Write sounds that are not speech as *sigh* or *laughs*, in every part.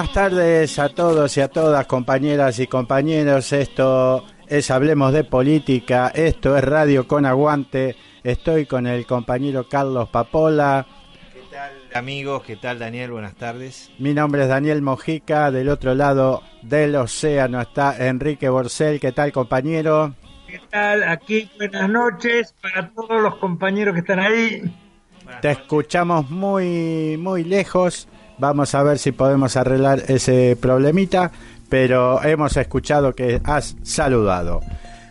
buenas tardes a todos y a todas, compañeras y compañeros. Esto es Hablemos de Política, esto es Radio con Aguante. Estoy con el compañero Carlos Papola. ¿Qué tal amigos? ¿Qué tal Daniel? Buenas tardes. Mi nombre es Daniel Mojica, del otro lado del océano está Enrique Borcel. ¿Qué tal compañero? ¿Qué tal? Aquí buenas noches para todos los compañeros que están ahí. Te escuchamos muy muy lejos. Vamos a ver si podemos arreglar ese problemita, pero hemos escuchado que has saludado.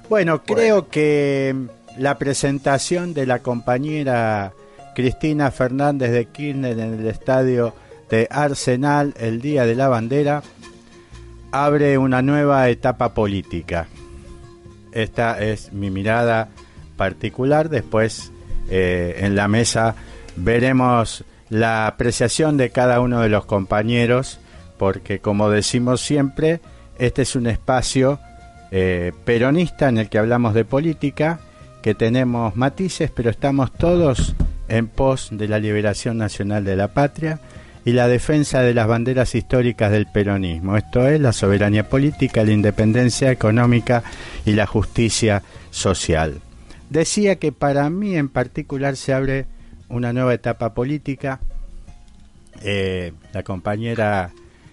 Bueno, creo que la presentación de la compañera Cristina Fernández de Kirchner en el estadio de Arsenal el día de la bandera abre una nueva etapa política. Esta es mi mirada particular. Después eh, en la mesa veremos la apreciación de cada uno de los compañeros, porque como decimos siempre, este es un espacio eh, peronista en el que hablamos de política, que tenemos matices, pero estamos todos en pos de la liberación nacional de la patria y la defensa de las banderas históricas del peronismo, esto es la soberanía política, la independencia económica y la justicia social. Decía que para mí en particular se abre una nueva etapa política. Eh, la compañera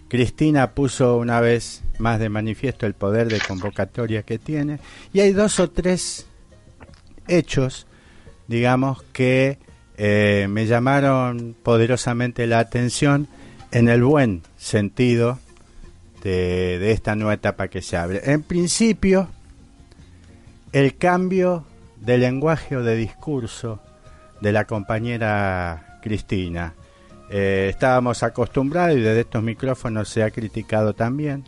Cristina puso una vez más de manifiesto el poder de convocatoria que tiene y hay dos o tres hechos, digamos, que eh, me llamaron poderosamente la atención en el buen sentido de, de esta nueva etapa que se abre. En principio, el cambio de lenguaje o de discurso de la compañera Cristina. Eh, estábamos acostumbrados y desde estos micrófonos se ha criticado también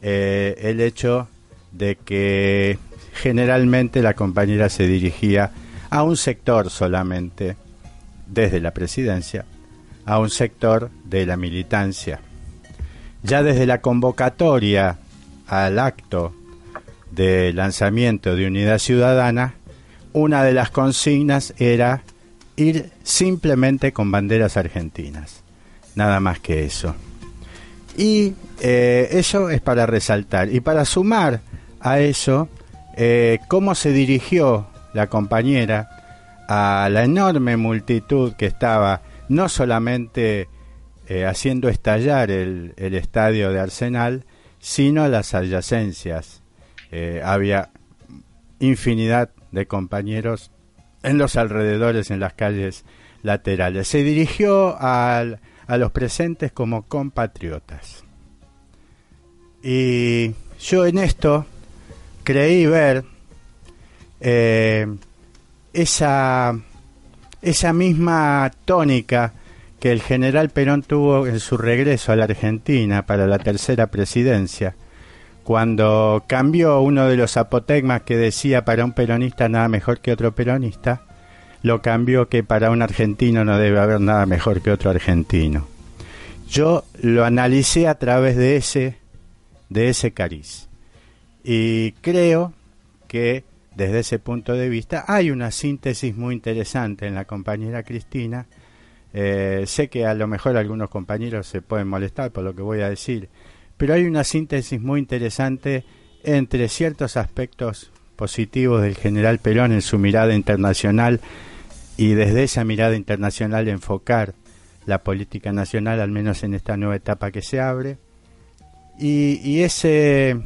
eh, el hecho de que generalmente la compañera se dirigía a un sector solamente desde la presidencia, a un sector de la militancia. Ya desde la convocatoria al acto de lanzamiento de Unidad Ciudadana, una de las consignas era ir simplemente con banderas argentinas. Nada más que eso. Y eh, eso es para resaltar. Y para sumar a eso, eh, cómo se dirigió la compañera a la enorme multitud que estaba no solamente eh, haciendo estallar el, el, estadio de Arsenal, sino las adyacencias. había infinidad de compañeros en los alrededores, en las calles laterales. Se dirigió a los presentes como compatriotas. Y yo en esto creí ver eh, esa, esa misma tónica que el general Perón tuvo en su regreso a la Argentina para la tercera presidencia, cuando cambió uno de los apotegmas que decía para un peronista nada mejor que otro peronista, lo cambió que para un argentino no debe haber nada mejor que otro argentino. Yo lo analicé a través de ese, de ese cariz. Y creo que desde ese punto de vista hay una síntesis muy interesante en la compañera Cristina. Eh, sé que a lo mejor algunos compañeros se pueden molestar por lo que voy a decir, pero hay una síntesis muy interesante entre ciertos aspectos positivos del general Perón en su mirada internacional y desde esa mirada internacional enfocar la política nacional, al menos en esta nueva etapa que se abre, y, y ese,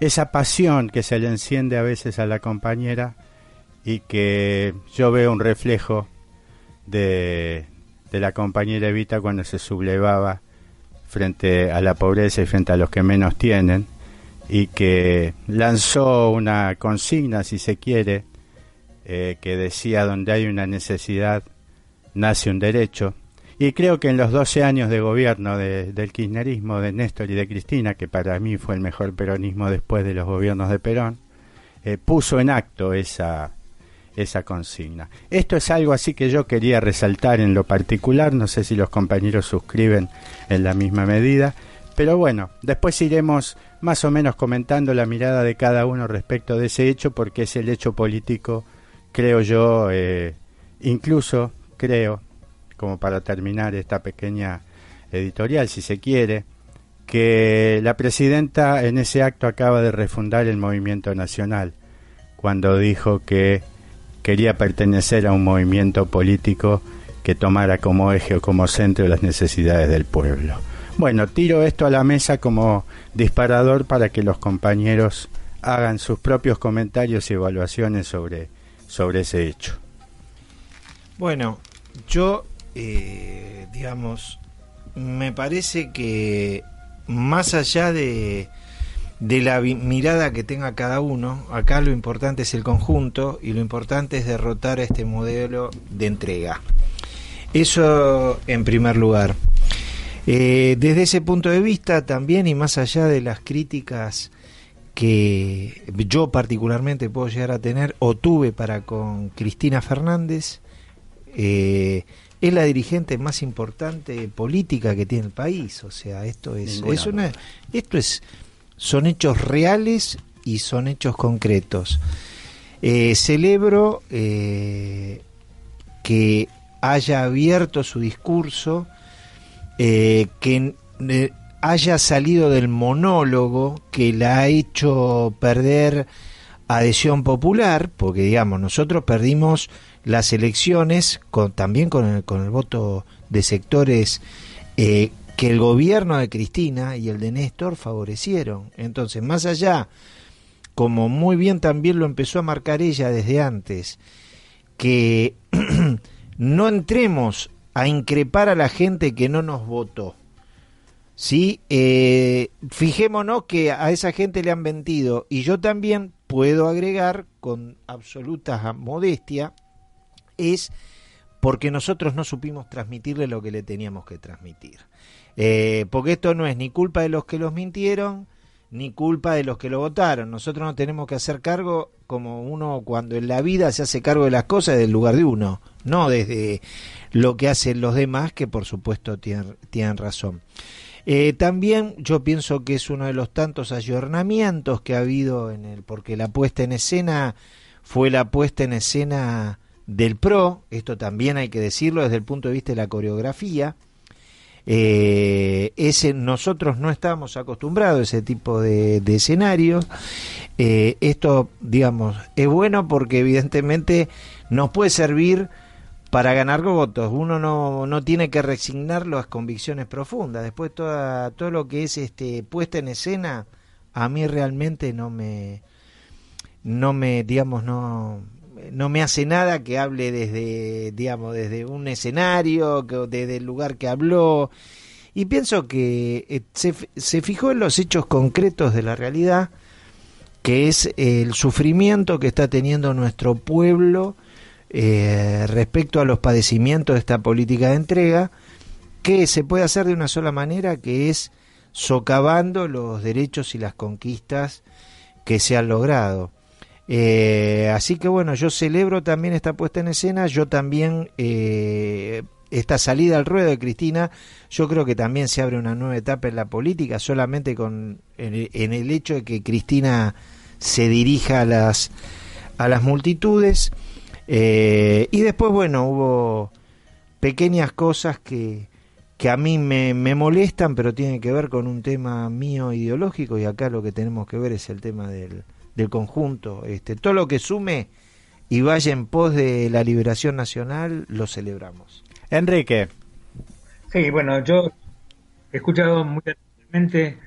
esa pasión que se le enciende a veces a la compañera y que yo veo un reflejo de, de la compañera Evita cuando se sublevaba frente a la pobreza y frente a los que menos tienen y que lanzó una consigna, si se quiere, eh, que decía donde hay una necesidad nace un derecho. Y creo que en los 12 años de gobierno del kirchnerismo, de Néstor y de Cristina, que para mí fue el mejor peronismo después de los gobiernos de Perón, eh, puso en acto esa, esa consigna. Esto es algo así que yo quería resaltar en lo particular, no sé si los compañeros suscriben en la misma medida, pero bueno, después iremos más o menos comentando la mirada de cada uno respecto de ese hecho, porque es el hecho político, creo yo, eh, incluso creo, como para terminar esta pequeña editorial, si se quiere, que la presidenta en ese acto acaba de refundar el movimiento nacional, cuando dijo que quería pertenecer a un movimiento político que tomara como eje o como centro las necesidades del pueblo. Bueno, tiro esto a la mesa como disparador para que los compañeros hagan sus propios comentarios y evaluaciones sobre, sobre ese hecho. Bueno, yo, eh, digamos, me parece que más allá de, de la mirada que tenga cada uno, acá lo importante es el conjunto y lo importante es derrotar a este modelo de entrega. Eso en primer lugar. Eh, desde ese punto de vista también y más allá de las críticas que yo particularmente puedo llegar a tener o tuve para con Cristina Fernández, eh, es la dirigente más importante política que tiene el país. O sea, esto es, es una, esto es, son hechos reales y son hechos concretos. Eh, celebro eh, que haya abierto su discurso, eh, que haya salido del monólogo que la ha hecho perder adhesión popular, porque digamos, nosotros perdimos las elecciones también con el, con el voto de sectores que el gobierno de Cristina y el de Néstor favorecieron. Entonces, más allá, como muy bien también lo empezó a marcar ella desde antes, que *clears throat* no entremos a increpar a la gente que no nos votó. ¿sí? Eh, fijémonos que a esa gente le han mentido y yo también puedo agregar con absoluta modestia es porque nosotros no supimos transmitirle lo que le teníamos que transmitir. Eh, porque esto no es ni culpa de los que los mintieron, ni culpa de los que lo votaron. Nosotros no tenemos que hacer cargo como uno cuando en la vida se hace cargo de las cosas del lugar de uno, no desde lo que hacen los demás, que por supuesto tienen, tienen razón. Eh, también yo pienso que es uno de los tantos ayornamientos que ha habido en el, porque la puesta en escena fue la puesta en escena del PRO, esto también hay que decirlo desde el punto de vista de la coreografía, eh, ese, nosotros no estábamos acostumbrados a ese tipo de, de escenarios. Eh, esto, digamos, es bueno porque evidentemente nos puede servir para ganar votos. Uno no, no tiene que resignar las convicciones profundas. Después toda, todo lo que es este puesta en escena, a mí realmente no me, no me, digamos, no, no me hace nada que hable desde, digamos, desde un escenario, que, desde el lugar que habló. Y pienso que eh, se, se fijó en los hechos concretos de la realidad, que es el sufrimiento que está teniendo nuestro pueblo eh, respecto a los padecimientos de esta política de entrega, que se puede hacer de una sola manera, que es socavando los derechos y las conquistas que se han logrado. Eh, así que bueno, yo celebro también esta puesta en escena, yo también eh, esta salida al ruedo de Cristina, yo creo que también se abre una nueva etapa en la política, solamente con en, el hecho de que Cristina se dirija a las a las multitudes. Eh, y después bueno hubo pequeñas cosas que que a mí me, me molestan, pero tienen que ver con un tema mío ideológico y acá lo que tenemos que ver es el tema del del conjunto. Este, todo lo que sume y vaya en pos de la liberación nacional, lo celebramos. Enrique. Sí, bueno, yo he escuchado muy atentamente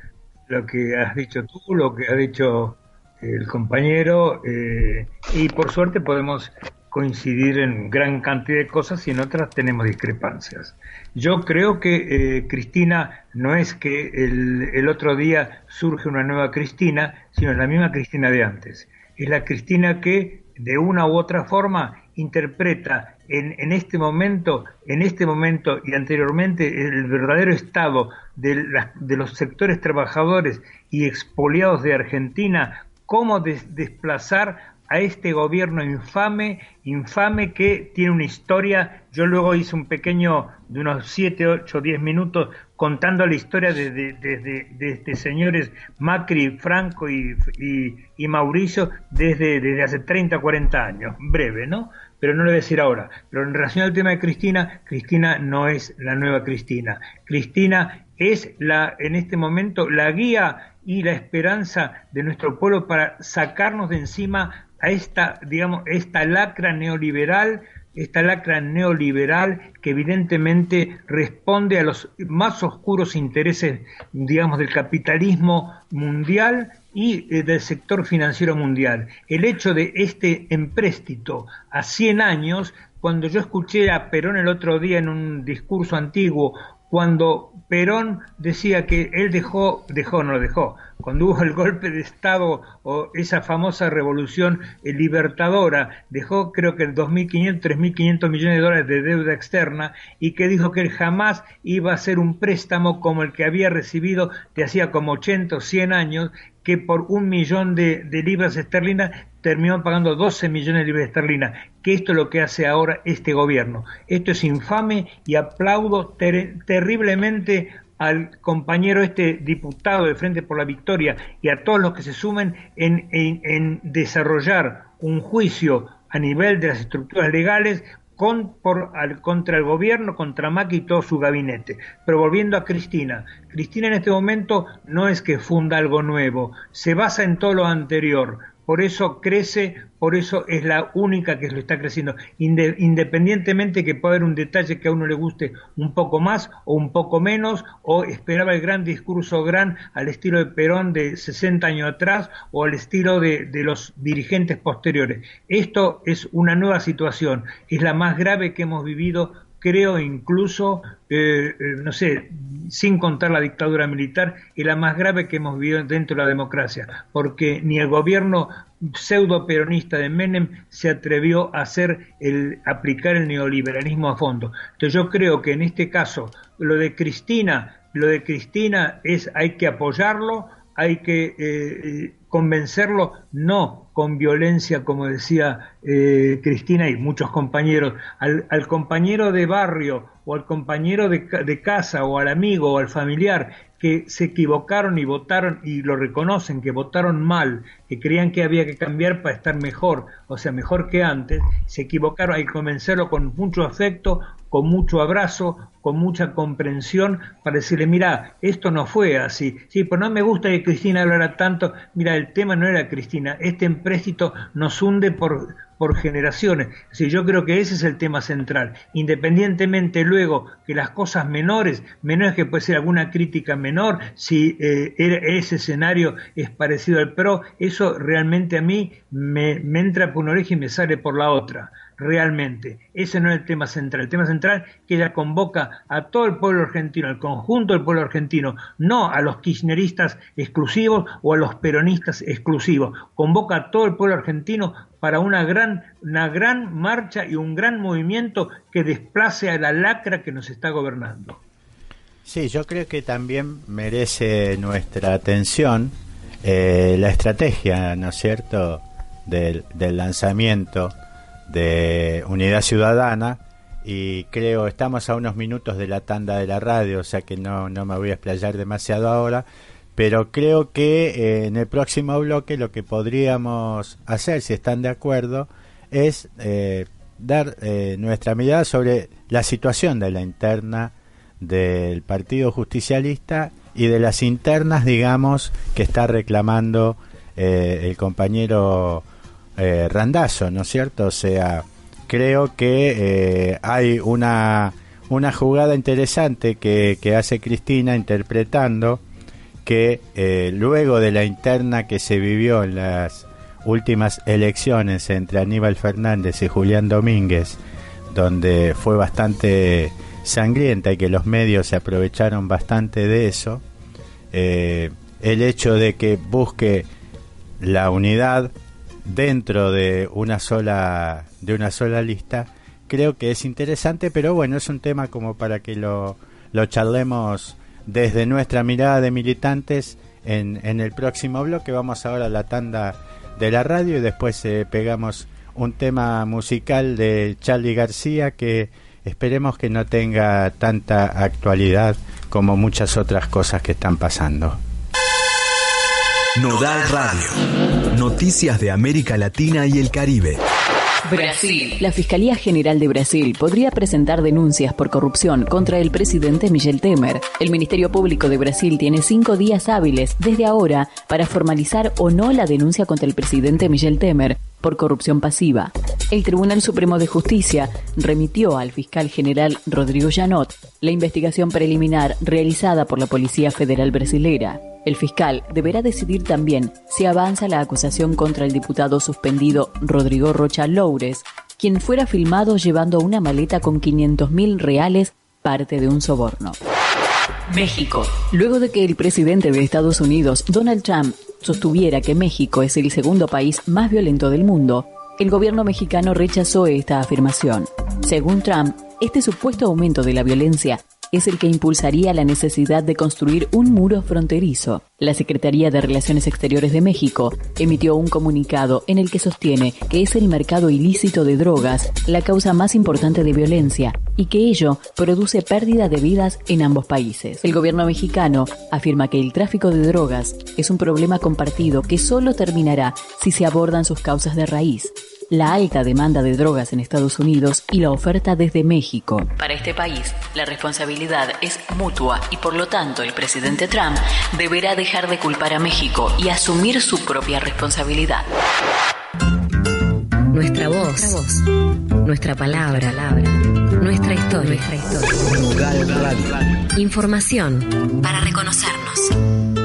lo que has dicho tú, lo que ha dicho el compañero, eh, y por suerte podemos coincidir en gran cantidad de cosas y en otras tenemos discrepancias. Yo creo que eh, Cristina no es que el, el, otro día surge una nueva Cristina, sino la misma Cristina de antes. Es la Cristina que de una u otra forma interpreta en, en este momento, en este momento y anteriormente el verdadero estado de, de los sectores trabajadores y expoliados de Argentina, cómo des, desplazar a este gobierno infame, infame que tiene una historia. Yo luego hice un pequeño de unos 7, 8, 10 minutos contando la historia de, este señores Macri, Franco y, y, Mauricio desde, desde hace 30, 40 años, breve, ¿no? Pero no lo voy a decir ahora. Pero en relación al tema de Cristina, Cristina no es la nueva Cristina. Cristina es la, en este momento la guía y la esperanza de nuestro pueblo para sacarnos de encima a esta, digamos, esta lacra neoliberal esta lacra neoliberal que evidentemente responde a los más oscuros intereses, digamos, del capitalismo mundial y eh, del sector financiero mundial. El hecho de este empréstito a 100 años, cuando yo escuché a Perón el otro día en un discurso antiguo, cuando Perón decía que él dejó, dejó, no lo dejó, cuando hubo el golpe de Estado o esa famosa revolución libertadora, dejó creo que 2.500, 3.500 millones de dólares de deuda externa y que dijo que él jamás iba a hacer un préstamo como el que había recibido de hacía como 80 o 100 años, que por un millón de, libras esterlinas terminó pagando 12 millones de libras esterlinas, que esto es lo que hace ahora este gobierno. Esto es infame y aplaudo terriblemente al compañero este diputado de Frente por la Victoria y a todos los que se sumen en, en, desarrollar un juicio a nivel de las estructuras legales con, por, al, contra el gobierno, contra Macri y todo su gabinete. Pero volviendo a Cristina, Cristina en este momento no es que funda algo nuevo, se basa en todo lo anterior por eso crece, por eso es la única que lo está creciendo, independientemente que pueda haber un detalle que a uno le guste un poco más o un poco menos, o esperaba el gran discurso gran al estilo de Perón de 60 años atrás o al estilo de los dirigentes posteriores. Esto es una nueva situación, es la más grave que hemos vivido creo incluso, eh, eh, no sé, sin contar la dictadura militar, es la más grave que hemos vivido dentro de la democracia, porque ni el gobierno pseudo peronista de Menem se atrevió a hacer el aplicar el neoliberalismo a fondo. Entonces yo creo que en este caso lo de Cristina, lo de Cristina es hay que apoyarlo, hay que eh, convencerlo no con violencia, como decía eh, Cristina y muchos compañeros, al, compañero de barrio o al compañero de, de, casa o al amigo o al familiar que se equivocaron y votaron y lo reconocen, que votaron mal, que creían que había que cambiar para estar mejor, o sea, mejor que antes, se equivocaron, hay que convencerlo con mucho afecto, con mucho abrazo, con mucha comprensión, para decirle, mira, esto no fue así. Sí, pues no me gusta que Cristina hablara tanto, mira, el tema no era Cristina, este empréstito nos hunde por por generaciones. Sí, yo creo que ese es el tema central. Independientemente luego que las cosas menores, menores que puede ser alguna crítica menor, si eh, ese escenario es parecido al PRO, eso realmente a mí me, me entra por una oreja y me sale por la otra realmente. Ese no es el tema central. El tema central es que ella convoca a todo el pueblo argentino, al conjunto del pueblo argentino, no a los kirchneristas exclusivos o a los peronistas exclusivos. Convoca a todo el pueblo argentino para una gran, una gran marcha y un gran movimiento que desplace a la lacra que nos está gobernando. Sí, yo creo que también merece nuestra atención eh, la estrategia, ¿no es cierto?, del, del lanzamiento de Unidad Ciudadana y creo estamos a unos minutos de la tanda de la radio, o sea que no, no me voy a explayar demasiado ahora, pero creo que eh, en el próximo bloque lo que podríamos hacer, si están de acuerdo, es eh, dar eh, nuestra mirada sobre la situación de la interna del Partido Justicialista y de las internas, digamos, que está reclamando el compañero eh, Randazo, ¿no es cierto? O sea, creo que eh, hay una, una jugada interesante que, hace Cristina interpretando que eh, luego de la interna que se vivió en las últimas elecciones entre Aníbal Fernández y Julián Domínguez, donde fue bastante sangrienta y que los medios se aprovecharon bastante de eso, el hecho de que busque la unidad dentro de una sola de una sola lista creo que es interesante pero bueno es un tema como para que lo, lo charlemos desde nuestra mirada de militantes en, en el próximo bloque vamos ahora a la tanda de la radio y después eh, pegamos un tema musical de Charlie García que esperemos que no tenga tanta actualidad como muchas otras cosas que están pasando. Nodal Radio. Noticias de América Latina y el Caribe. Brasil. La Fiscalía General de Brasil podría presentar denuncias por corrupción contra el presidente Michel Temer. El Ministerio Público de Brasil tiene cinco días hábiles desde ahora para formalizar o no la denuncia contra el presidente Michel Temer por corrupción pasiva. El Tribunal Supremo de Justicia remitió al fiscal general Rodrigo Janot la investigación preliminar realizada por la Policía Federal Brasilera. El fiscal deberá decidir también si avanza la acusación contra el diputado suspendido Rodrigo Rocha Loures, quien fuera filmado llevando una maleta con 500 mil reales, parte de un soborno. México. Luego de que el presidente de Estados Unidos, Donald Trump, sostuviera que México es el segundo país más violento del mundo, el gobierno mexicano rechazó esta afirmación. Según Trump, este supuesto aumento de la violencia es el que impulsaría la necesidad de construir un muro fronterizo. La Secretaría de Relaciones Exteriores de México emitió un comunicado en el que sostiene que es el mercado ilícito de drogas la causa más importante de violencia y que ello produce pérdida de vidas en ambos países. El gobierno mexicano afirma que el tráfico de drogas es un problema compartido que solo terminará si se abordan sus causas de raíz, la alta demanda de drogas en Estados Unidos y la oferta desde México. Para este país, la responsabilidad es mutua y por lo tanto el presidente Trump deberá dejar de culpar a México y asumir su propia responsabilidad. Nuestra voz, nuestra palabra, nuestra historia, nuestra historia. Información para reconocernos.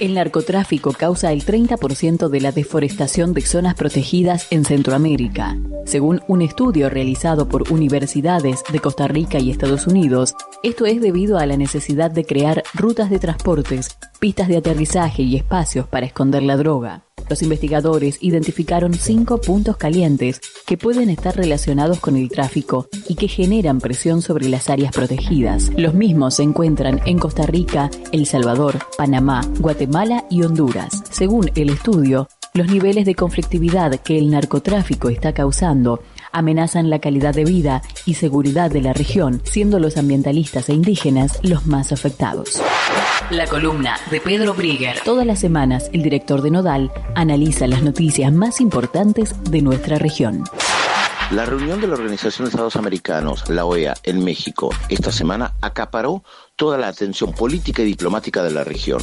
El narcotráfico causa el 30% de la deforestación de zonas protegidas en Centroamérica. Según un estudio realizado por universidades de Costa Rica y Estados Unidos, esto es debido a la necesidad de crear rutas de transportes, pistas de aterrizaje y espacios para esconder la droga. Los investigadores identificaron cinco puntos calientes que pueden estar relacionados con el tráfico y que generan presión sobre las áreas protegidas. Los mismos se encuentran en Costa Rica, El Salvador, Panamá, Guatemala y Honduras. Según el estudio, los niveles de conflictividad que el narcotráfico está causando amenazan la calidad de vida y seguridad de la región, siendo los ambientalistas e indígenas los más afectados. La columna de Pedro Brigger. Todas las semanas, el director de Nodal analiza las noticias más importantes de nuestra región. La reunión de la Organización de Estados Americanos, la OEA, en México esta semana acaparó toda la atención política y diplomática de la región.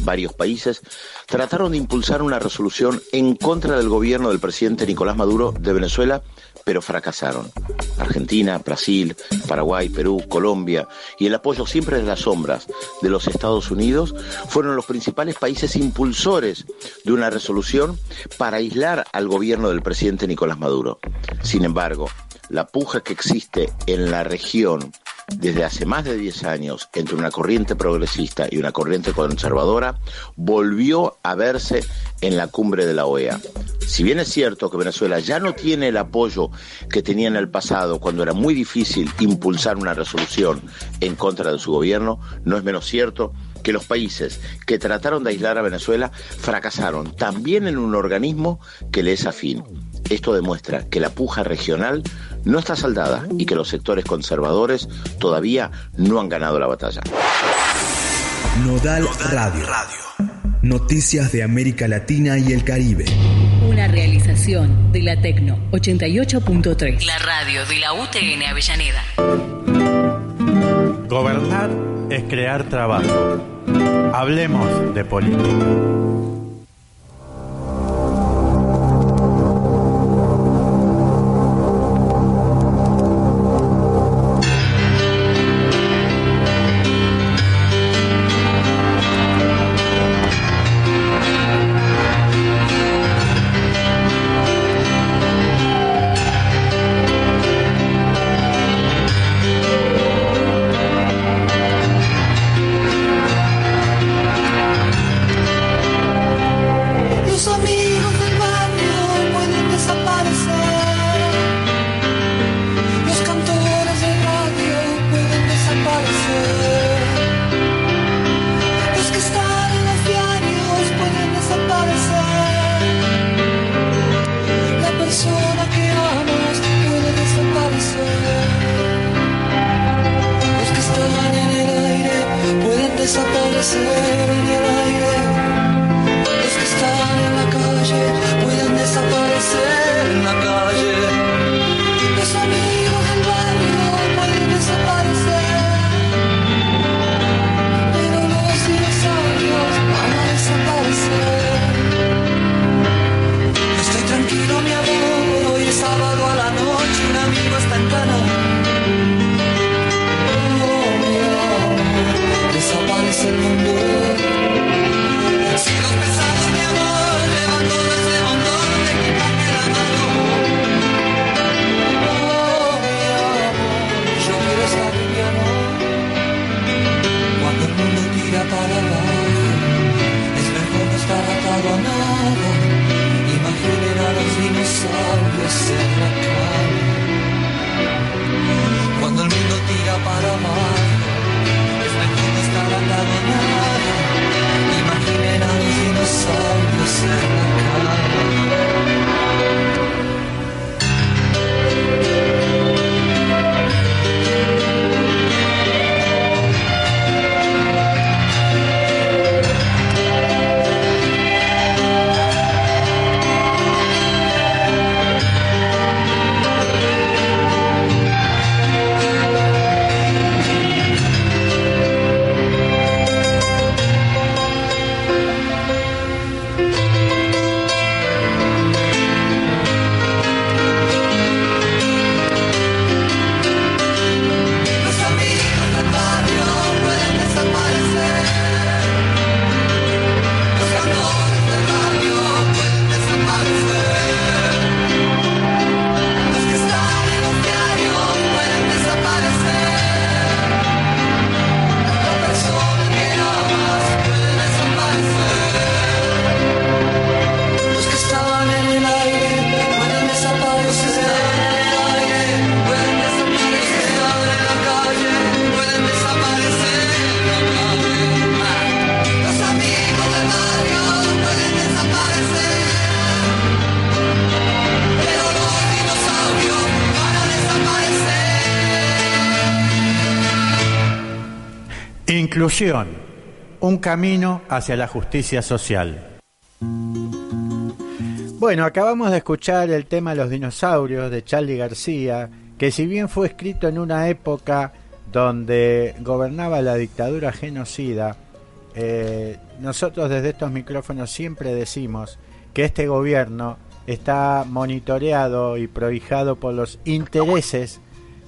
Varios países trataron de impulsar una resolución en contra del gobierno del presidente Nicolás Maduro de Venezuela pero fracasaron. Argentina, Brasil, Paraguay, Perú, Colombia y el apoyo siempre de las sombras de los Estados Unidos fueron los principales países impulsores de una resolución para aislar al gobierno del presidente Nicolás Maduro. Sin embargo, la puja que existe en la región desde hace más de 10 años entre una corriente progresista y una corriente conservadora volvió a verse en la cumbre de la OEA. Si bien es cierto que Venezuela ya no tiene el apoyo que tenía en el pasado cuando era muy difícil impulsar una resolución en contra de su gobierno, no es menos cierto que los países que trataron de aislar a Venezuela fracasaron también en un organismo que le es afín. Esto demuestra que la puja regional no está saldada y que los sectores conservadores todavía no han ganado la batalla. Nodal Radio. Noticias de América Latina y el Caribe. Una realización de la Tecno 88.3. La radio de la UTN Avellaneda. Gobernar es crear trabajo. Hablemos de política. Un camino hacia la justicia social. Bueno, acabamos de escuchar el tema Los dinosaurios de Charlie García, que si bien fue escrito en una época donde gobernaba la dictadura genocida, eh, nosotros desde estos micrófonos siempre decimos que este gobierno está monitoreado y prohijado por los intereses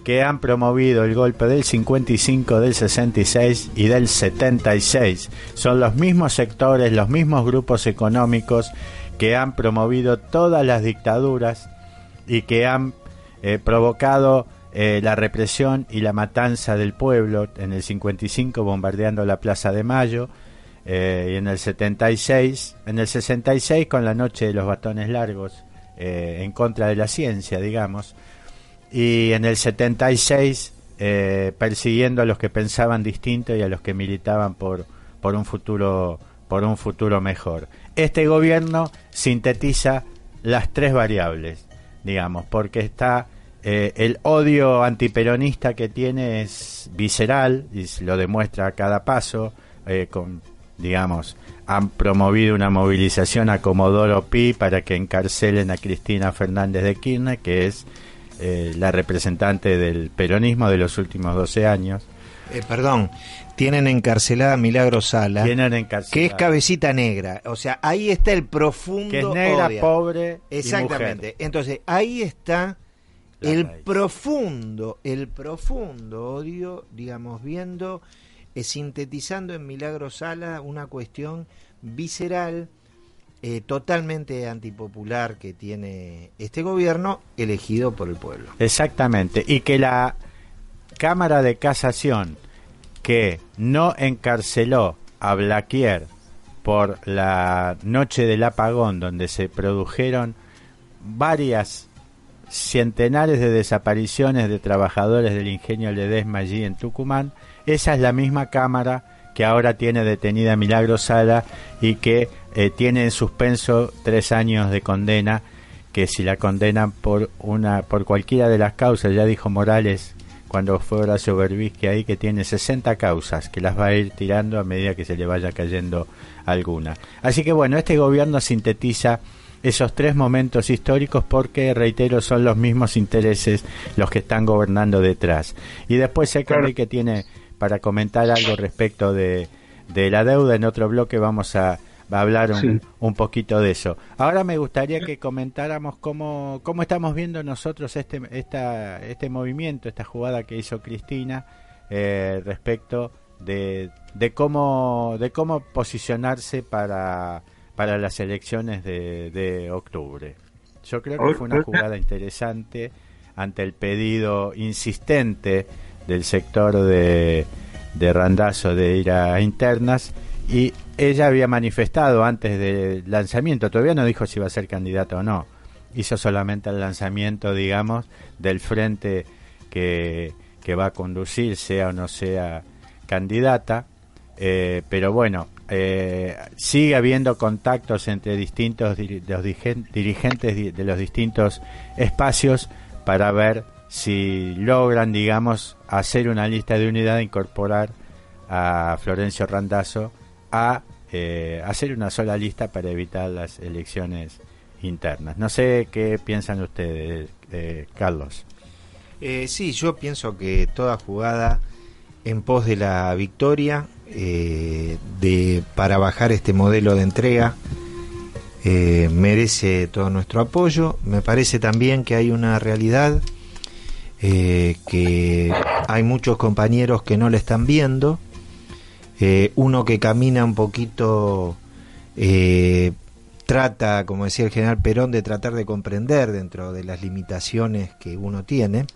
que han promovido el golpe del 55, del 66 y del 76. Son los mismos sectores, los mismos grupos económicos que han promovido todas las dictaduras y que han eh, provocado eh, la represión y la matanza del pueblo en el 55 bombardeando la Plaza de Mayo eh, y en el 76, en el 66 con la noche de los batones largos eh, en contra de la ciencia, digamos, y en el 76 eh, persiguiendo a los que pensaban distinto y a los que militaban por, por un futuro por un futuro mejor. Este gobierno sintetiza las tres variables, digamos, porque está eh, el odio antiperonista que tiene es visceral y lo demuestra a cada paso, eh, con, digamos, han promovido una movilización a Comodoro Pi para que encarcelen a Cristina Fernández de Kirchner, que es eh, la representante del peronismo de los últimos 12 años. Eh, perdón, tienen encarcelada a Milagro Sala, que es cabecita negra. O sea, ahí está el profundo que es negra, odio. pobre y Exactamente. mujer. Entonces, ahí está La el raíz. profundo, el profundo odio, digamos, viendo, eh, sintetizando en Milagro Sala una cuestión visceral, eh, totalmente antipopular que tiene este gobierno elegido por el pueblo. Exactamente. Y que la Cámara de Casación que no encarceló a Blaquier por la noche del apagón donde se produjeron varias centenares de desapariciones de trabajadores del ingenio Ledesma allí en Tucumán, esa es la misma Cámara que ahora tiene detenida Milagro Sala y que eh, tiene en suspenso tres años de condena que si la condenan por una por cualquiera de las causas, ya dijo Morales cuando fue Horacio Berbisky ahí que tiene 60 causas que las va a ir tirando a medida que se le vaya cayendo alguna. Así que bueno, este gobierno sintetiza esos tres momentos históricos porque, reitero, son los mismos intereses los que están gobernando detrás. Y después sé Claro. que tiene para comentar algo respecto de, de la deuda. En otro bloque vamos a, a hablar un, Sí. un poquito de eso. Ahora me gustaría que comentáramos cómo, cómo estamos viendo nosotros este, esta, este movimiento, esta jugada que hizo Cristina eh, respecto de, de cómo de cómo posicionarse para, para las elecciones de, de octubre. Yo creo que fue una jugada interesante ante el pedido insistente del sector de, de Randazo de ir a internas y ella había manifestado antes del lanzamiento, todavía no dijo si iba a ser candidata o no, hizo solamente el lanzamiento, digamos, del frente que, que va a conducir, sea o no sea candidata. Eh, pero bueno, eh, sigue habiendo contactos entre distintos los dirigentes di- de los distintos espacios para ver si logran, digamos, hacer una lista de unidad e incorporar a Florencio Randazzo a eh, hacer una sola lista para evitar las elecciones internas. No sé qué piensan ustedes, eh, Carlos. Eh, sí, yo pienso que toda jugada en pos de la victoria, eh, de para bajar este modelo de entrega, eh, merece todo nuestro apoyo. Me parece también que hay una realidad eh, que hay muchos compañeros que no le están viendo. Eh, uno que camina un poquito eh, trata, como decía el general Perón, de tratar de comprender dentro de las limitaciones que uno tiene.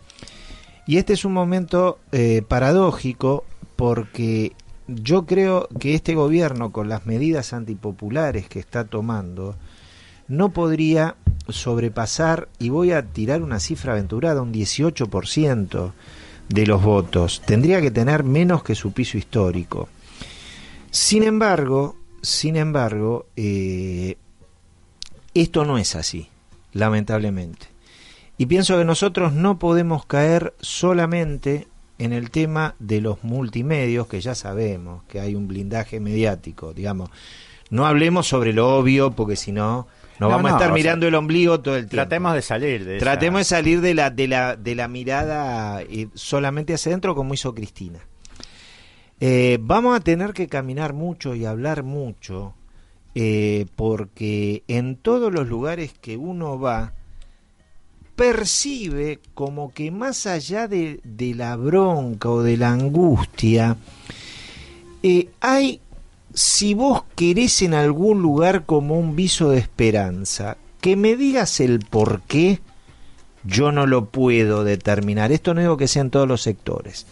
Y este es un momento eh, paradójico porque yo creo que este gobierno, con las medidas antipopulares que está tomando, no podría sobrepasar, y voy a tirar una cifra aventurada, un 18% de los votos. Tendría que tener menos que su piso histórico. Sin embargo, sin embargo, eh, esto no es así, lamentablemente. Y pienso que nosotros no podemos caer solamente en el tema de los multimedios, que ya sabemos que hay un blindaje mediático, digamos. No hablemos sobre lo obvio, porque si no, nos No, vamos no, a estar sea, mirando el ombligo todo el tiempo. Tratemos de salir de esa- Tratemos de salir de la, de la, de la mirada eh, solamente hacia adentro, como hizo Cristina. Eh, vamos a tener que caminar mucho y hablar mucho, eh, porque en todos los lugares que uno va, percibe como que más allá de, la bronca o de la angustia, eh, hay, si vos querés en algún lugar como un viso de esperanza, que me digas el por qué, yo no lo puedo determinar. Esto no digo que sea en todos los sectores.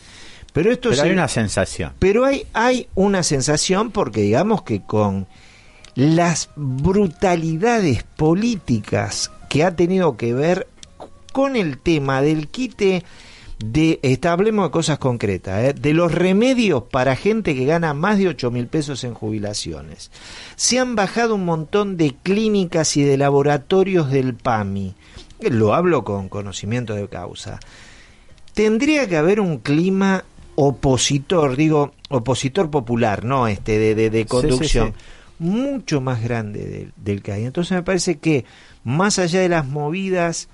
Pero esto Pero hay una sensación. pero hay, hay una sensación porque digamos que con las brutalidades políticas que ha tenido que ver con el tema del quite de, esta- hablemos de cosas concretas, ¿eh? de los remedios para gente que gana más de 8 mil pesos en jubilaciones. Se han bajado un montón de clínicas y de laboratorios del PAMI. Lo hablo con conocimiento de causa tendría que haber un clima opositor, digo, opositor popular, no este de, de, de Sí, conducción, sí, mucho más grande del, del que hay. Entonces me parece que más allá de las movidas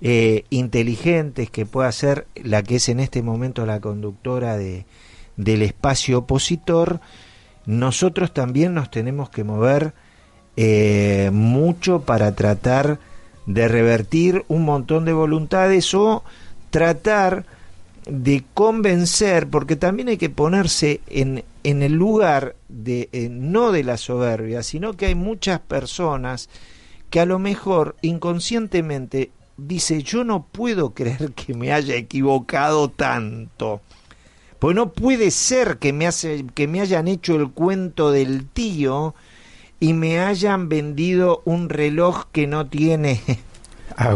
eh, inteligentes que pueda hacer la que es en este momento la conductora de, del espacio opositor, nosotros también nos tenemos que mover eh, mucho para tratar de revertir un montón de voluntades o tratar de convencer, porque también hay que ponerse en, en el lugar de eh, no de la soberbia, sino que hay muchas personas que a lo mejor inconscientemente dice yo no puedo creer que me haya equivocado tanto. Pues no puede ser que me, hace, que me hayan hecho el cuento del tío y me hayan vendido un reloj que no tiene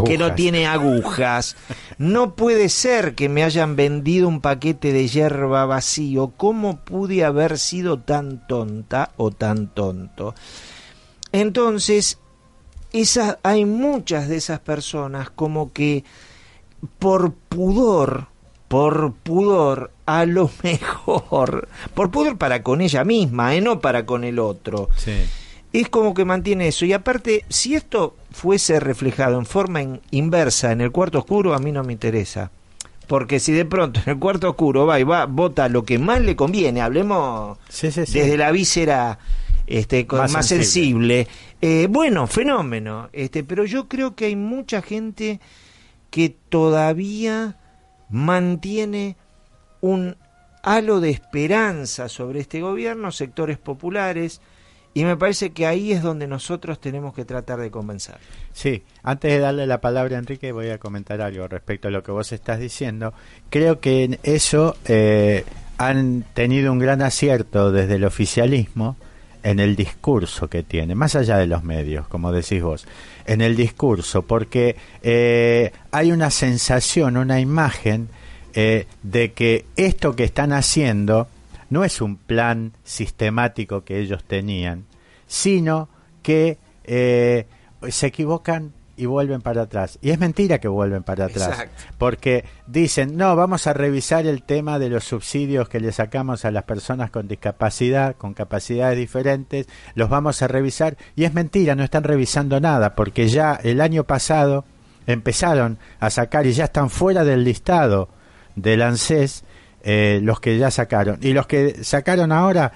que no tiene agujas. No puede ser que me hayan vendido un paquete de hierba vacío. ¿Cómo pude haber sido tan tonta o tan tonto? Entonces, esa, hay muchas de esas personas como que por pudor, por pudor, a lo *laughs* mejor, por pudor para con ella misma, ¿eh? no para con el otro Sí. Es como que mantiene eso. Y aparte, si esto fuese reflejado en forma in- inversa en el cuarto oscuro, a mí no me interesa. Porque si de pronto en el cuarto oscuro va y va, vota lo que más le conviene, hablemos Sí, sí, sí. desde la víscera este, con- Más más, sensible. sensible. Eh, bueno, fenómeno. Este, pero yo creo que hay mucha gente que todavía mantiene un halo de esperanza sobre este gobierno, sectores populares, y me parece que ahí es donde nosotros tenemos que tratar de convencer. Sí, antes de darle la palabra a Enrique voy a comentar algo respecto a lo que vos estás diciendo. Creo que en eso eh, han tenido un gran acierto desde el oficialismo en el discurso que tiene, más allá de los medios, como decís vos, en el discurso, porque eh, hay una sensación, una imagen eh, de que esto que están haciendo no es un plan sistemático que ellos tenían, sino que eh, se equivocan y vuelven para atrás. Y es mentira que vuelven para atrás. Exacto. Porque dicen, no, vamos a revisar el tema de los subsidios que le sacamos a las personas con discapacidad, con capacidades diferentes, los vamos a revisar. Y es mentira, no están revisando nada, porque ya el año pasado empezaron a sacar y ya están fuera del listado del ANSES eh, los que ya sacaron. Y los que sacaron ahora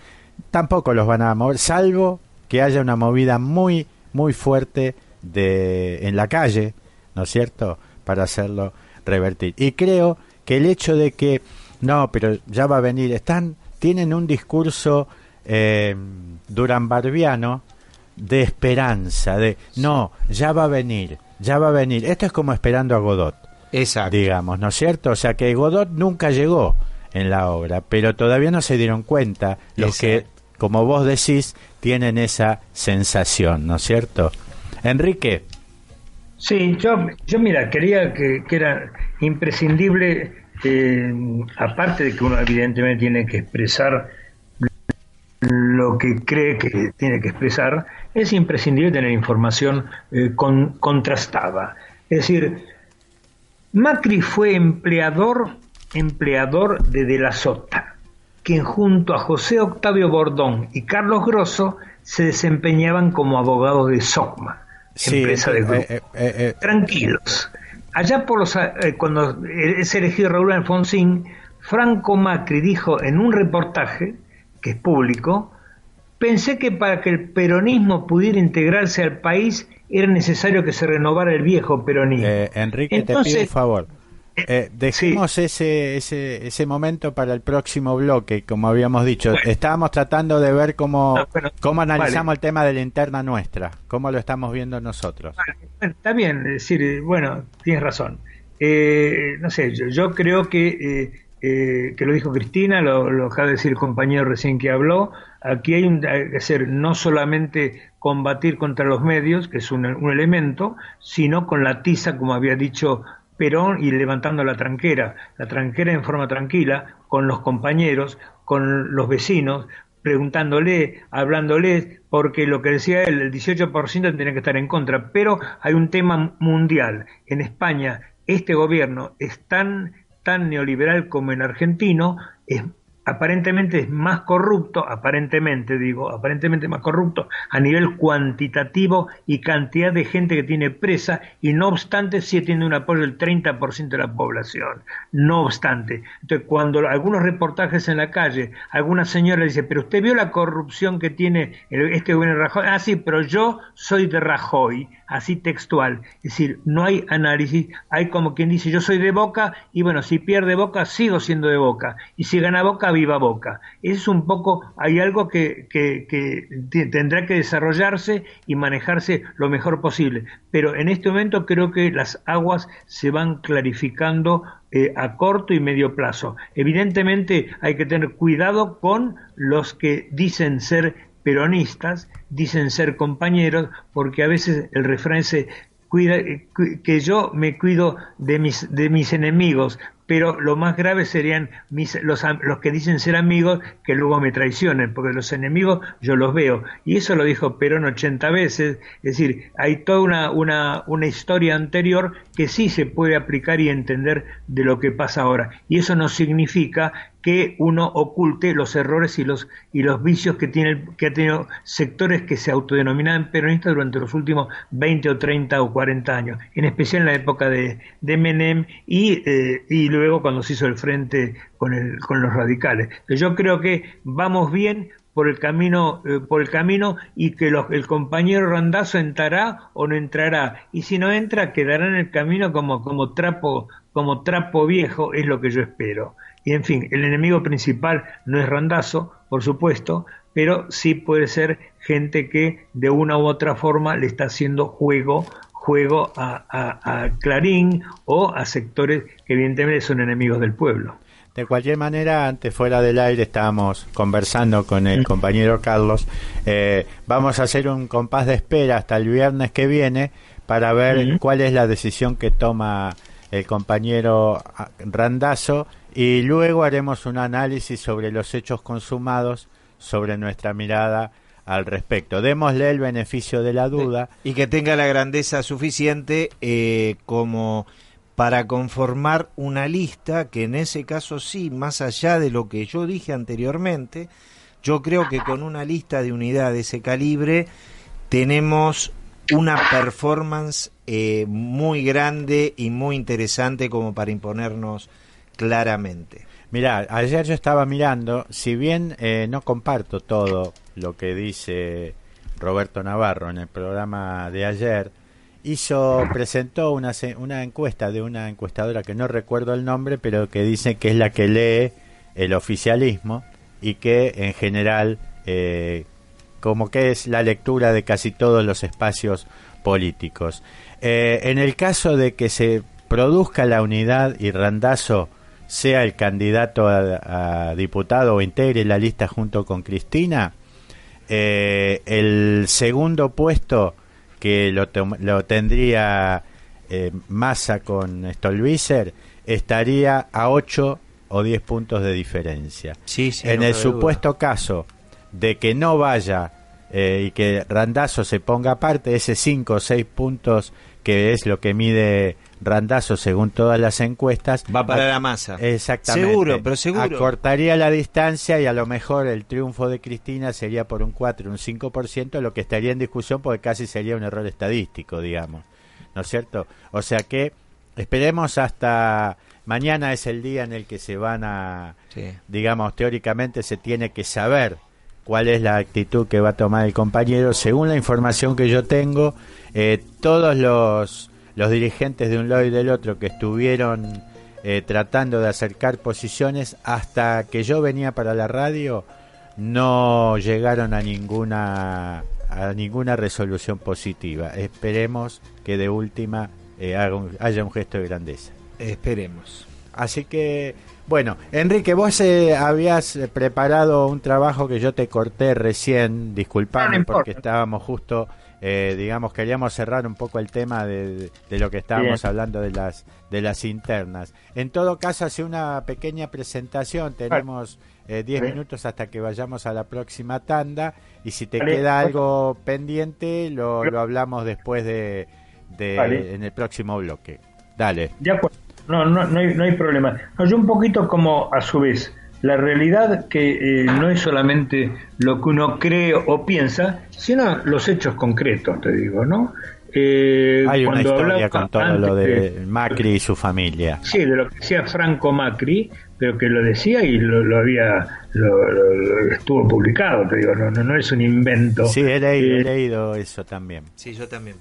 tampoco los van a mover, salvo que haya una movida muy, muy fuerte de en la calle, ¿no es cierto?, para hacerlo revertir. Y creo que el hecho de que no, pero ya va a venir, están tienen un discurso eh, duranbarbiano de esperanza, de no, ya va a venir, ya va a venir. Esto es como esperando a Godot, Exacto. digamos, ¿no es cierto? O sea que Godot nunca llegó en la obra, pero todavía no se dieron cuenta los que, como vos decís, tienen esa sensación, ¿no es cierto? Enrique, Sí, yo, yo mira, quería que, que era imprescindible, eh, aparte de que uno evidentemente tiene que expresar lo que cree que tiene que expresar, es imprescindible tener información eh, con- contrastada. Es decir, Macri fue empleador, empleador de De la Sota, quien junto a José Octavio Bordón y Carlos Grosso se desempeñaban como abogados de SOCMA, sí, empresa de eh, grupo eh, eh, eh, tranquilos. Allá por los, eh, cuando es elegido Raúl Alfonsín, Franco Macri dijo en un reportaje, que es público, pensé que para que el peronismo pudiera integrarse al país era necesario que se renovara el viejo peronismo. Eh, Enrique, te Entonces- pido un favor. Eh, dejemos ese, ese, ese momento para el próximo bloque, como habíamos dicho. Bueno. Estábamos tratando de ver cómo, Ah, bueno, cómo analizamos vale. el tema de la interna nuestra, cómo lo estamos viendo nosotros. Bueno, está bien, es decir, eh, bueno, tienes razón. Eh, no sé, yo, yo creo que, eh, eh, que lo dijo Cristina, lo, lo acaba de decir el compañero recién que habló, aquí hay, un, hay que hacer no solamente combatir contra los medios, que es un, un elemento, sino con la tiza, como había dicho Perón, y levantando la tranquera, la tranquera en forma tranquila, con los compañeros, con los vecinos, preguntándole, hablándoles, porque lo que decía él, el 18% tiene que estar en contra, pero hay un tema mundial. En España, este gobierno es tan, tan neoliberal como en argentino, es aparentemente es más corrupto, aparentemente digo, aparentemente más corrupto a nivel cuantitativo y cantidad de gente que tiene presa y no obstante sigue tiene un apoyo del 30% de la población. No obstante. Entonces cuando algunos reportajes en la calle, alguna señora dice, pero usted vio la corrupción que tiene este gobierno de Rajoy. Ah, sí, pero yo soy de Rajoy, así textual. Es decir, no hay análisis, hay como quien dice, yo soy de Boca y bueno, si pierde Boca, sigo siendo de Boca. Y si gana Boca, viva Boca. Es un poco, hay algo que, que, que te- tendrá que desarrollarse y manejarse lo mejor posible. Pero en este momento creo que las aguas se van clarificando eh, a corto y medio plazo. Evidentemente hay que tener cuidado con los que dicen ser peronistas, dicen ser compañeros, porque a veces el refrán cuida, eh, que yo me cuido de mis, de mis enemigos, pero lo más grave serían mis, los, los que dicen ser amigos que luego me traicionen, porque los enemigos yo los veo. Y eso lo dijo Perón 80 veces, es decir, hay toda una, una, una historia anterior que sí se puede aplicar y entender de lo que pasa ahora. Y eso no significa que uno oculte los errores y los y los vicios que tiene que ha tenido sectores que se autodenominaban peronistas durante los últimos 20 o 30 o 40 años, en especial en la época de, de Menem y, eh, y luego cuando se hizo el frente con el, con los radicales. Yo creo que vamos bien por el camino eh, por el camino y que el compañero Randazo entrará o no entrará y si no entra quedará en el camino como como trapo como trapo viejo es lo que yo espero y en fin el enemigo principal no es Randazo por supuesto pero sí puede ser gente que de una u otra forma le está haciendo juego juego a, a- a Clarín o a sectores que evidentemente son enemigos del pueblo. De cualquier manera, antes fuera del aire estábamos conversando con el compañero Carlos. Eh, vamos a hacer un compás de espera hasta el viernes que viene para ver cuál es la decisión que toma el compañero Randazo y luego haremos un análisis sobre los hechos consumados, sobre nuestra mirada al respecto. Démosle el beneficio de la duda. Y que tenga la grandeza suficiente eh, como para conformar una lista que en ese caso sí, más allá de lo que yo dije anteriormente, yo creo que con una lista de unidad de ese calibre tenemos una performance eh, muy grande y muy interesante como para imponernos claramente. Mira, ayer yo estaba mirando, si bien eh, no comparto todo lo que dice Roberto Navarro en el programa de ayer, hizo presentó una una encuesta de una encuestadora que no recuerdo el nombre, pero que dice que es la que lee el oficialismo y que en general eh, como que es la lectura de casi todos los espacios políticos. Eh, en el caso de que se produzca la unidad y Randazo sea el candidato a, a diputado o integre la lista junto con Cristina, eh, el segundo puesto que lo, lo tendría eh, Massa con Stolbizer estaría a 8 o 10 puntos de diferencia. Sí, sí, en no el duda. supuesto caso de que no vaya eh, y que Randazo se ponga aparte, ese 5 o 6 puntos que es lo que mide Randazo según todas las encuestas, Va para a- la masa. Exactamente. Seguro, pero seguro. Acortaría la distancia y a lo mejor el triunfo de Cristina sería por un 4, un 5%, lo que estaría en discusión porque casi sería un error estadístico, digamos. ¿No es cierto? O sea que esperemos hasta mañana es el día en el que se van a, Sí. digamos, teóricamente se tiene que saber cuál es la actitud que va a tomar el compañero. Según la información que yo tengo, eh, todos los, los dirigentes de un lado y del otro que estuvieron eh, tratando de acercar posiciones, hasta que yo venía para la radio, no llegaron a ninguna a ninguna resolución positiva. Esperemos que de última eh, haga un- haya un gesto de grandeza. Esperemos. Así que, bueno, Enrique, vos eh, habías eh, preparado un trabajo que yo te corté recién, disculpame no porque estábamos justo, eh, digamos, queríamos cerrar un poco el tema de, de lo que estábamos Bien. hablando de las de las internas. En todo caso, hace una pequeña presentación, tenemos eh, 10 Bien. minutos hasta que vayamos a la próxima tanda y si te Vale. queda algo pendiente, lo, lo hablamos después de, de Vale. en el próximo bloque. Dale. De acuerdo. No, no, no, hay, no hay problema. No, yo un poquito como a su vez, la realidad que eh, no es solamente lo que uno cree o piensa, sino los hechos concretos, te digo, ¿no? Eh, Hay una cuando historia hablaba con todo antes lo de de- Macri y su familia. Sí, de lo que decía Franco Macri, pero que lo decía y lo, lo había, lo, lo- lo- estuvo publicado, te digo, no, no, no es un invento. Sí, he leído, Eh, he leído eso también. Sí, yo también.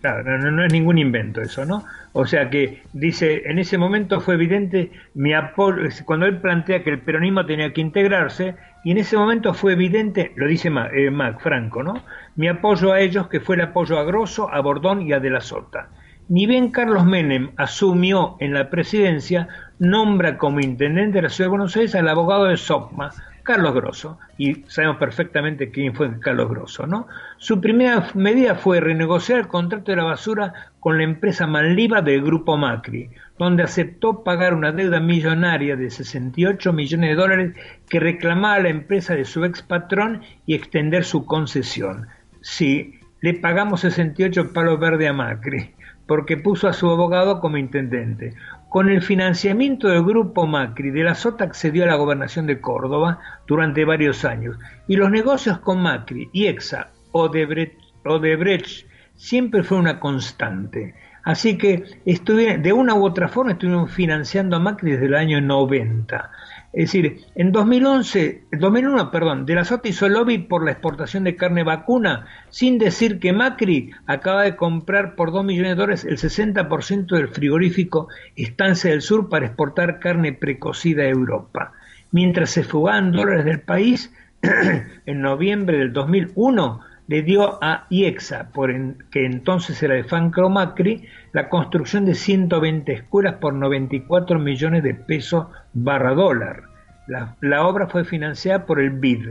Claro, no, no- es ningún invento eso, ¿no? O sea que dice, en ese momento fue evidente mi apoyo, cuando él plantea que el peronismo tenía que integrarse, y en ese momento fue evidente, lo dice Ma- eh, Mac Franco, ¿no? Mi apoyo a ellos, que fue el apoyo a Grosso, a Bordón y a De la Sota. Ni bien Carlos Menem asumió en la presidencia, nombra como intendente de la Ciudad de Buenos Aires al abogado de SOCMA, Carlos Grosso, y sabemos perfectamente quién fue Carlos Grosso, ¿no? Su primera medida fue renegociar el contrato de la basura con la empresa Manliva del Grupo Macri, donde aceptó pagar una deuda millonaria de 68 millones de dólares que reclamaba la empresa de su ex patrón y extender su concesión. Sí, le pagamos 68 palos verdes a Macri, porque puso a su abogado como intendente. Con el financiamiento del grupo Macri, de la Sota accedió a la gobernación de Córdoba durante varios años. Y los negocios con Macri y EXA, Odebrecht, Odebrecht siempre fue una constante. Así que de una u otra forma estuvieron financiando a Macri desde el año 90. Es decir, en 2011, 2001, perdón, De la Sota hizo lobby por la exportación de carne vacuna, sin decir que Macri acaba de comprar por 2 millones de dólares el 60% del frigorífico Estancia del Sur para exportar carne precocida a Europa. Mientras se fugaban dólares del país, *clears throat* en noviembre del 2001, le dio a IEXA, por que entonces era de Fancro Macri, la construcción de 120 escuelas por 94 millones de pesos barra dólar. La, obra fue financiada por el BID